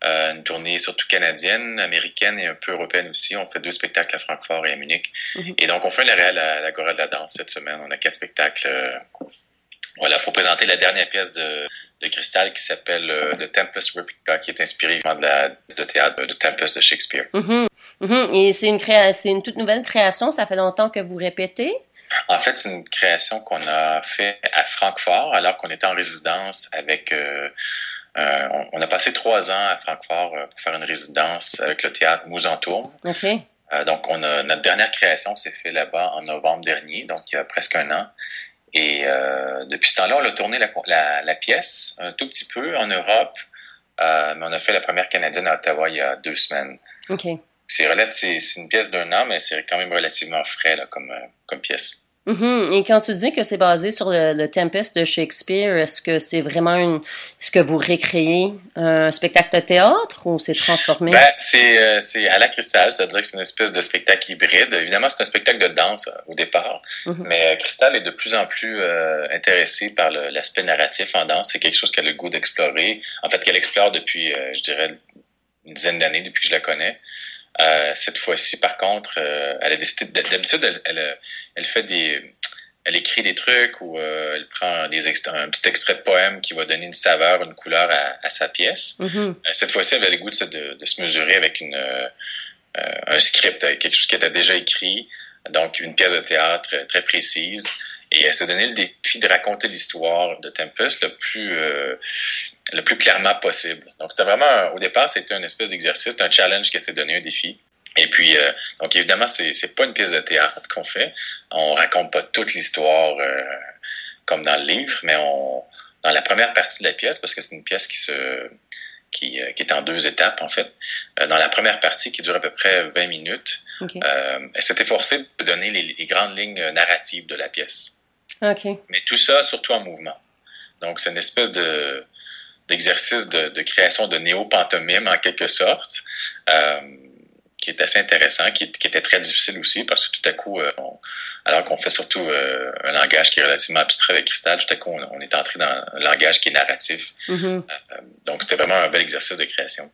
Euh, une tournée surtout canadienne, américaine et un peu européenne aussi. On fait deux spectacles à Francfort et à Munich. Mhm. Et donc, on fait un arrêt à la, l'Agora de la danse cette semaine. On a quatre spectacles. euh, voilà, pour présenter la dernière pièce de, de Crystal qui s'appelle euh, The Tempest Replica, qui est inspirée de la de théâtre de Tempest de Shakespeare. Mhm. Mhm. Et c'est une, créa- une toute nouvelle création. Ça fait longtemps que vous répétez? En fait, c'est une création qu'on a fait à Francfort alors qu'on était en résidence avec. Euh, on, on a passé trois ans à Francfort euh, pour faire une résidence avec le théâtre Mousantourme. OK. Euh, donc, on a, notre dernière création s'est fait là-bas en novembre dernier, donc il y a presque un an. Et euh, depuis ce temps-là, on a tourné la, la, la pièce un tout petit peu en Europe, euh, mais on a fait la première canadienne à Ottawa il y a deux semaines. OK. C'est relate- c'est c'est une pièce d'un an, mais c'est quand même relativement frais là, comme, euh, comme pièce. Mhm. Et quand tu dis que c'est basé sur le, le Tempest de Shakespeare, est-ce que c'est vraiment une, est-ce que vous récréez un spectacle de théâtre ou c'est transformé? Ben, c'est euh, c'est à la cristal, c'est-à-dire que c'est une espèce de spectacle hybride. Évidemment, c'est un spectacle de danse euh, au départ, Mhm. mais euh, Cristal est de plus en plus euh, intéressée par l'aspect narratif en danse. C'est quelque chose qu'elle a le goût d'explorer. En fait, qu'elle explore depuis, euh, je dirais, une dizaine d'années depuis que je la connais. Euh, cette fois-ci, par contre, euh, elle a décidé. D'habitude, elle, elle, elle fait des, elle écrit des trucs ou euh, elle prend des un petit extrait de poème qui va donner une saveur, une couleur à, à sa pièce. Euh, Cette fois-ci, elle avait le goût de, se- de, de se mesurer avec une, euh, un script, quelque chose qui était déjà écrit, donc une pièce de théâtre très précise. Et elle s'est donné le défi de raconter l'histoire de Tempest le plus, euh, le plus clairement possible. Donc, c'était vraiment, un- au départ, c'était un espèce d'exercice, un challenge qu'elle s'est donné, un défi. Et puis, euh, donc évidemment, c'est c'est pas une pièce de théâtre qu'on fait. On raconte pas toute l'histoire euh, comme dans le livre, mais on dans la première partie de la pièce, parce que c'est une pièce qui se qui, euh, qui est en deux étapes en fait. Euh, dans la première partie, qui dure à peu près 20 minutes, OK. euh, elle s'est efforcée de donner les, les grandes lignes narratives de la pièce. OK. Mais tout ça surtout en mouvement. Donc c'est une espèce de d'exercice de, de création de néo-pantomime en quelque sorte, euh, qui est assez intéressant, qui, qui était très difficile aussi parce que tout à coup, euh, on- alors qu'on fait surtout euh, un langage qui est relativement abstrait avec Cristal, tout à coup on, on est entré dans un langage qui est narratif. Mhm. Euh, donc c'était vraiment un bel exercice de création.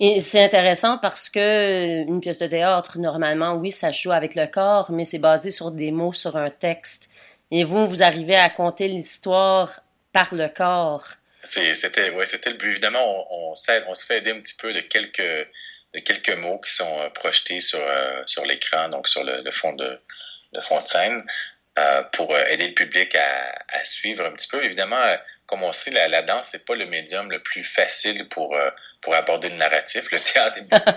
Et c'est intéressant parce que une pièce de théâtre, normalement, oui, ça joue avec le corps, mais c'est basé sur des mots, sur un texte. Et vous, vous arrivez à conter l'histoire par le corps. C'était ouais, c'était le but. Évidemment, on, on, se fait aider un petit peu de quelques de quelques mots qui sont euh, projetés sur euh, sur l'écran, donc sur le, le fond de le fond de scène, euh, pour aider le public à, à suivre un petit peu. Évidemment, comme on sait, la, la danse c'est pas le médium le plus facile pour euh, pour aborder le narratif. Le théâtre est beaucoup-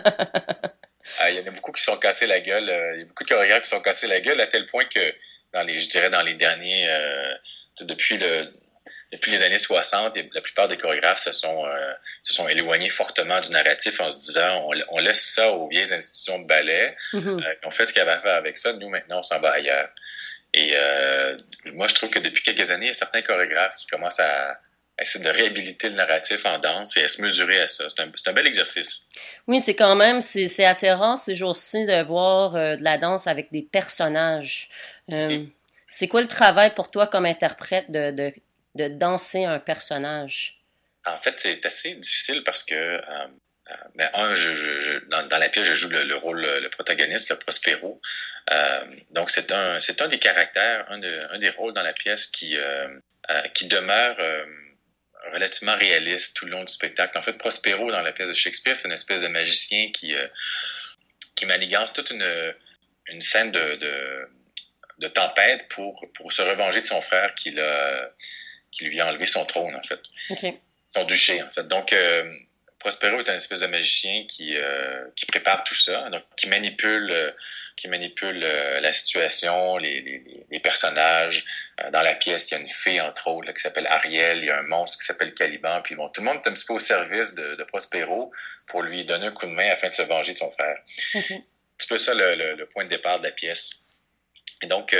Euh, [laughs] il y en a beaucoup qui se sont cassés la gueule. il y a beaucoup de chorégraphes qui se sont cassés la gueule à tel point que dans les, je dirais dans les derniers, depuis le depuis les années 60, la plupart des chorégraphes se sont, euh, se sont éloignés fortement du narratif en se disant on, on laisse ça aux vieilles institutions de ballet, Mhm. euh, on fait ce qu'il y avait à faire avec ça, nous maintenant on s'en va ailleurs. Et euh, moi je trouve que depuis quelques années, il y a certains chorégraphes qui commencent à, à essayer de réhabiliter le narratif en danse et à se mesurer à ça. C'est un, un bel exercice. Oui, c'est quand même, c'est assez rare ces jours-ci de voir de la danse avec des personnages. C'est quoi le travail pour toi comme interprète de, de, de danser un personnage? En fait, c'est assez difficile parce que, euh, euh, ben, un, dans, la pièce, je joue le, le rôle, le protagoniste, le Prospero. Euh, donc, c'est un, des caractères, un, de- un des rôles dans la pièce qui, qui demeure relativement réaliste tout le long du spectacle. En fait, Prospero, dans la pièce de Shakespeare, c'est une espèce de magicien qui, qui manigance toute une, scène de tempête pour, pour se revenger de son frère qui, l'a, qui lui a enlevé son trône, en fait son duché, en fait. Donc, euh, Prospero est un espèce de magicien qui, euh, qui prépare tout ça, donc qui manipule, euh, qui manipule la situation, les, les, les personnages. Dans la pièce, il y a une fée, entre autres, là, qui s'appelle Ariel, il y a un monstre qui s'appelle Caliban, puis bon, tout le monde est un petit peu au service de, de Prospero pour lui donner un coup de main afin de se venger de son frère. C'est un petit peu ça le, le- le point de départ de la pièce. Et donc,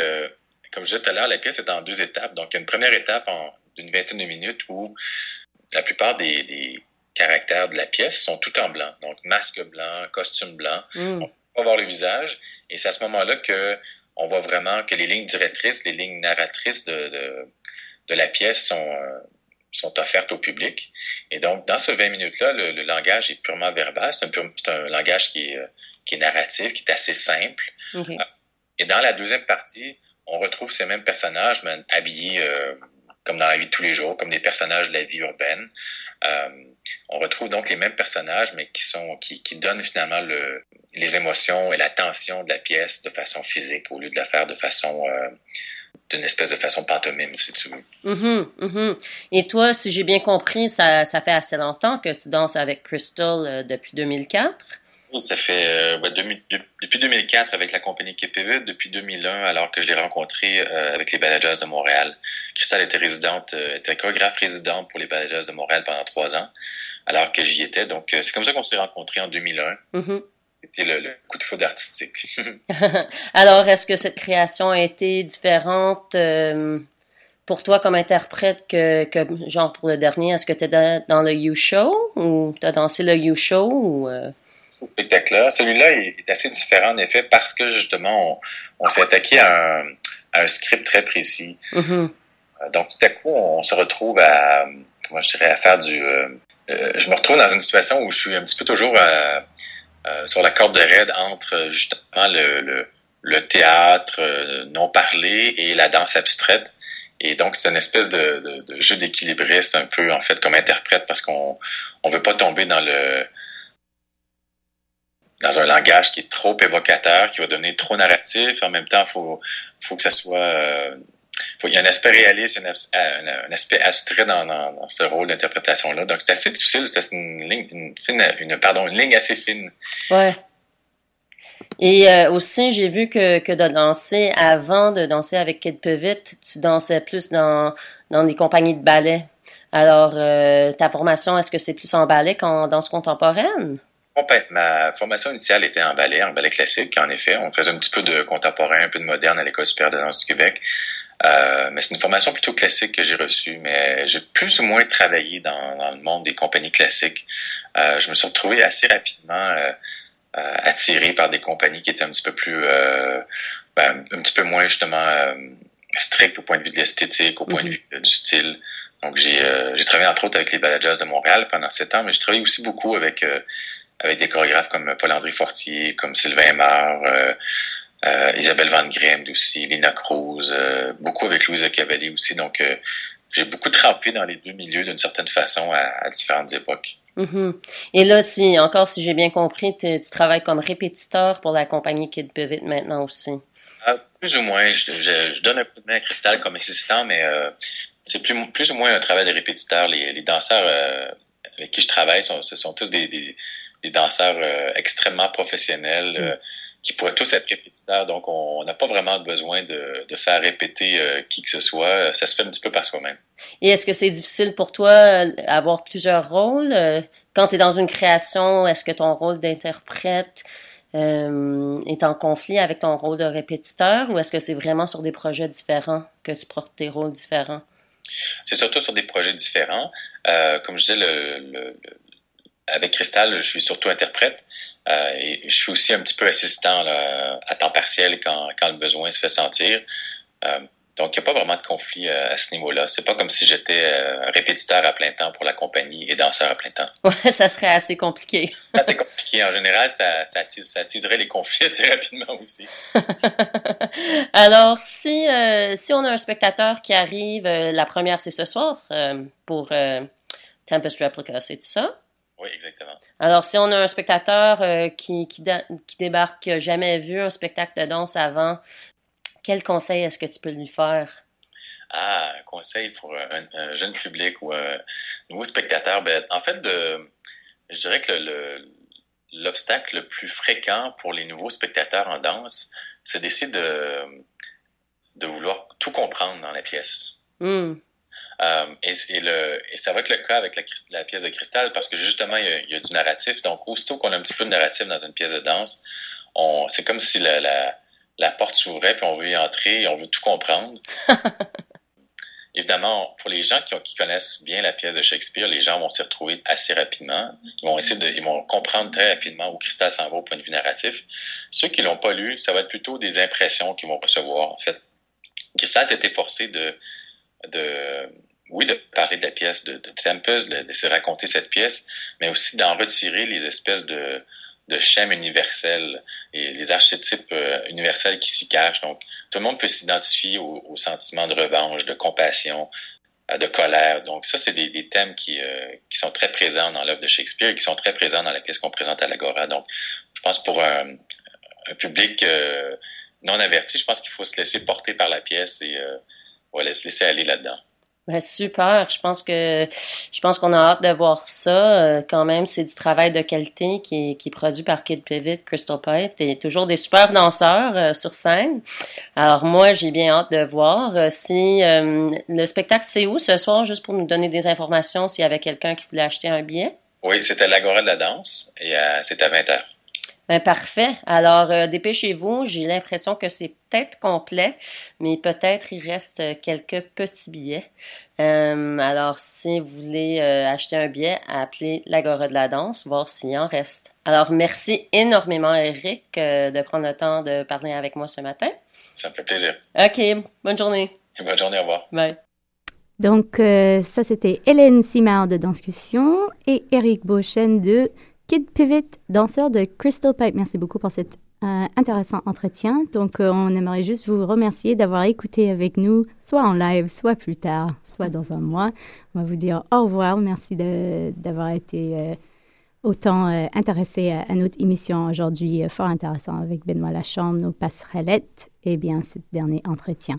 comme je disais tout à l'heure, la pièce est en deux étapes. Donc, il y a une première étape en- d'une vingtaine de minutes où la plupart des, des caractères de la pièce sont tout en blanc. Donc, masque blanc, costume blanc. Mm. On va voir le visage. Et c'est à ce moment-là que on voit vraiment que les lignes directrices, les lignes narratrices de, de, de la pièce sont, euh, sont offertes au public. Et donc, dans ce 20 minutes-là, le, le langage est purement verbal. C'est un, pur- un langage qui est, euh, qui est narratif, qui est assez simple. Et dans la deuxième partie, on retrouve ces mêmes personnages, mais habillés euh, comme dans la vie de tous les jours, comme des personnages de la vie urbaine. Euh, on retrouve donc les mêmes personnages, mais qui sont qui, qui donnent finalement le, les émotions et la tension de la pièce de façon physique au lieu de la faire de façon euh, d'une espèce de façon pantomime, si tu veux. Mhm, mhm. Et toi, si j'ai bien compris, ça, ça fait assez longtemps que tu danses avec Crystal euh, depuis 2004. Ça fait euh, ouais, demi- de- depuis 2004 avec la compagnie KPV, depuis 2001 alors que je l'ai rencontré euh, avec les Ballet Jazz de Montréal. Christelle était résidente, euh, était chorégraphe résidente pour les Ballet Jazz de Montréal pendant trois ans, alors que j'y étais. Donc euh, c'est comme ça qu'on s'est rencontrés en 2001. Mhm. C'était le, le coup de foudre artistique. [laughs] [laughs] Alors, est-ce que cette création a été différente pour toi comme interprète que, que genre pour le dernier? Est-ce que tu es dans, dans le You Show ou tu as dansé le You Show ou euh, ce spectacle-là. Celui-là est, assez différent en effet parce que justement on, on s'est attaqué à un, à un script très précis. mhm. Euh, Donc tout à coup on se retrouve à comment je dirais à faire du euh, euh, je me retrouve dans une situation où je suis un petit peu toujours euh, sur la corde de raide entre justement le, le, le théâtre non parlé et la danse abstraite. Et donc c'est une espèce de, de, de jeu d'équilibriste un peu en fait comme interprète parce qu'on on veut pas tomber dans le dans un langage qui est trop évocateur, qui va devenir trop narratif. En même temps, faut faut que ça soit euh, il y a un aspect réaliste, un, un aspect abstrait dans, ce rôle d'interprétation-là. Donc, c'est assez difficile. C'est une ligne, une, fine, une, pardon, une ligne assez fine. Ouais. Et euh, aussi, j'ai vu que, que de danser, avant de danser avec Kid Pivot, tu dansais plus dans, dans des compagnies de ballet. Alors, euh, ta formation, est-ce que c'est plus en ballet qu'en danse contemporaine? Ma formation initiale était en ballet, en ballet classique, en effet. On faisait un petit peu de contemporain, un peu de moderne à l'École supérieure de danse du Québec. Euh, mais c'est une formation plutôt classique que j'ai reçue, mais j'ai plus ou moins travaillé dans, dans le monde des compagnies classiques. Euh, je me suis retrouvé assez rapidement euh, euh, attiré par des compagnies qui étaient un petit peu plus, euh, ben, un petit peu moins justement euh, strictes au point de vue de l'esthétique, au point de vue euh, du style. Donc j'ai euh, j'ai travaillé entre autres avec les Ballet Jazz de Montréal pendant sept ans, mais j'ai travaillé aussi beaucoup avec euh, avec des chorégraphes comme Paul-André Fortier, comme Sylvain Mar, euh, euh, Isabelle Van Griemd aussi, Lina Cruz, euh, beaucoup avec Louise Cavalli aussi. Donc, j'ai beaucoup trempé dans les deux milieux d'une certaine façon à, à différentes époques. Mhm. Et là, si encore si j'ai bien compris, tu, tu travailles comme répétiteur pour la compagnie Kid Pivot maintenant aussi. Ah, plus ou moins, je, je, je donne un coup de main à Cristal comme assistant, mais euh, c'est plus, plus ou moins un travail de répétiteur. Les, les danseurs euh, avec qui je travaille, sont, ce sont tous des, des, des danseurs euh, extrêmement professionnels. euh, qui pourraient tous être répétiteurs. Donc, on n'a pas vraiment besoin de, de faire répéter euh, qui que ce soit. Ça se fait un petit peu par soi-même. Et est-ce que c'est difficile pour toi d'avoir plusieurs rôles? Quand tu es dans une création, est-ce que ton rôle d'interprète est en conflit avec ton rôle de répétiteur ou est-ce que c'est vraiment sur des projets différents que tu portes tes rôles différents? C'est surtout sur des projets différents. Euh, comme je disais, le, le, avec Cristal, je suis surtout interprète euh, et je suis aussi un petit peu assistant là, à temps partiel quand, quand le besoin se fait sentir. Euh, donc, il n'y a pas vraiment de conflit euh, à ce niveau-là. C'est pas comme si j'étais euh, répétiteur à plein temps pour la compagnie et danseur à plein temps. Ouais, ça serait assez compliqué. assez compliqué. En général, ça, ça, ça attiserait les conflits [laughs] assez rapidement aussi. [laughs] Alors, si, euh, si on a un spectateur qui arrive, la première, c'est ce soir pour Tempest Replica, c'est tout ça? Oui, exactement. Alors, si on a un spectateur qui, qui, qui débarque, qui n'a jamais vu un spectacle de danse avant, quel conseil est-ce que tu peux lui faire? Ah, un conseil pour un, jeune public ou un nouveau spectateur. Ben, en fait, de, je dirais que le, l'obstacle le plus fréquent pour les nouveaux spectateurs en danse, c'est d'essayer de, de vouloir tout comprendre dans la pièce. Hmm. Euh, et, et, le, et ça va être le cas avec la, la pièce de cristal parce que justement, il y, a, il y, a, du narratif. Donc, aussitôt qu'on a un petit peu de narratif dans une pièce de danse, c'est comme si la, la, la porte s'ouvrait, puis on veut y entrer, et on veut tout comprendre. [laughs] Évidemment, pour les gens qui, qui, connaissent bien la pièce de Shakespeare, les gens vont s'y retrouver assez rapidement. Ils vont essayer de, ils vont comprendre très rapidement où Cristal s'en va au point de vue narratif. Ceux qui l'ont pas lu, ça va être plutôt des impressions qu'ils vont recevoir. En fait, Cristal s'était forcé de, de, oui, de parler de la pièce de, de Tempest, de, de raconter cette pièce, mais aussi d'en retirer les espèces de, de schèmes universels et les archétypes euh, universels qui s'y cachent. Donc, tout le monde peut s'identifier au, au, sentiment de revanche, de compassion, euh, de colère. Donc, ça, c'est des, des, thèmes qui, euh, qui sont très présents dans l'œuvre de Shakespeare et qui sont très présents dans la pièce qu'on présente à l'Agora. Donc, je pense pour un, un public euh, non averti, je pense qu'il faut se laisser porter par la pièce et voilà, se laisser aller là-dedans. Ben, super. Je pense que je pense qu'on a hâte de voir ça. Euh, quand même, c'est du travail de qualité qui est, qui est produit par Kid Pivot, Crystal Pite et toujours des super danseurs euh, sur scène. Alors moi, j'ai bien hâte de voir euh, si le spectacle c'est où ce soir, juste pour nous donner des informations s'il y avait quelqu'un qui voulait acheter un billet? Oui, c'était l'Agora de la danse et c'est à 20 heures. Ben, parfait. Alors, euh, dépêchez-vous. J'ai l'impression que c'est peut-être complet, mais peut-être il reste quelques petits billets. Euh, alors, si vous voulez euh, acheter un billet, appelez l'Agora de la danse, voir s'il en reste. Alors, merci énormément, Eric, de prendre le temps de parler avec moi ce matin. Ça me fait plaisir. OK. Bonne journée. bonne journée. Au revoir. Bye. Donc, ça, c'était Hélène Simard de Danscussion et Eric Beauchesne de Kid Pivot, danseur de Crystal Pipe. Merci beaucoup pour cet euh, intéressant entretien. Donc, euh, on aimerait juste vous remercier d'avoir écouté avec nous, soit en live, soit plus tard, soit dans un mois. On va vous dire au revoir. Merci d'avoir été euh, autant intéressé à, notre émission aujourd'hui, fort intéressant avec Benoît Lachambre, nos passerellettes et bien ce dernier entretien.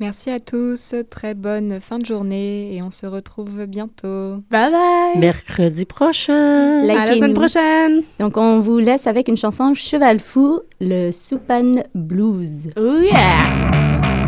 Merci à tous, très bonne fin de journée et on se retrouve bientôt. Bye bye! Mercredi prochain! à la semaine prochaine! Donc on vous laisse avec une chanson Cheval Fou, le Soupan Blues. Oh yeah!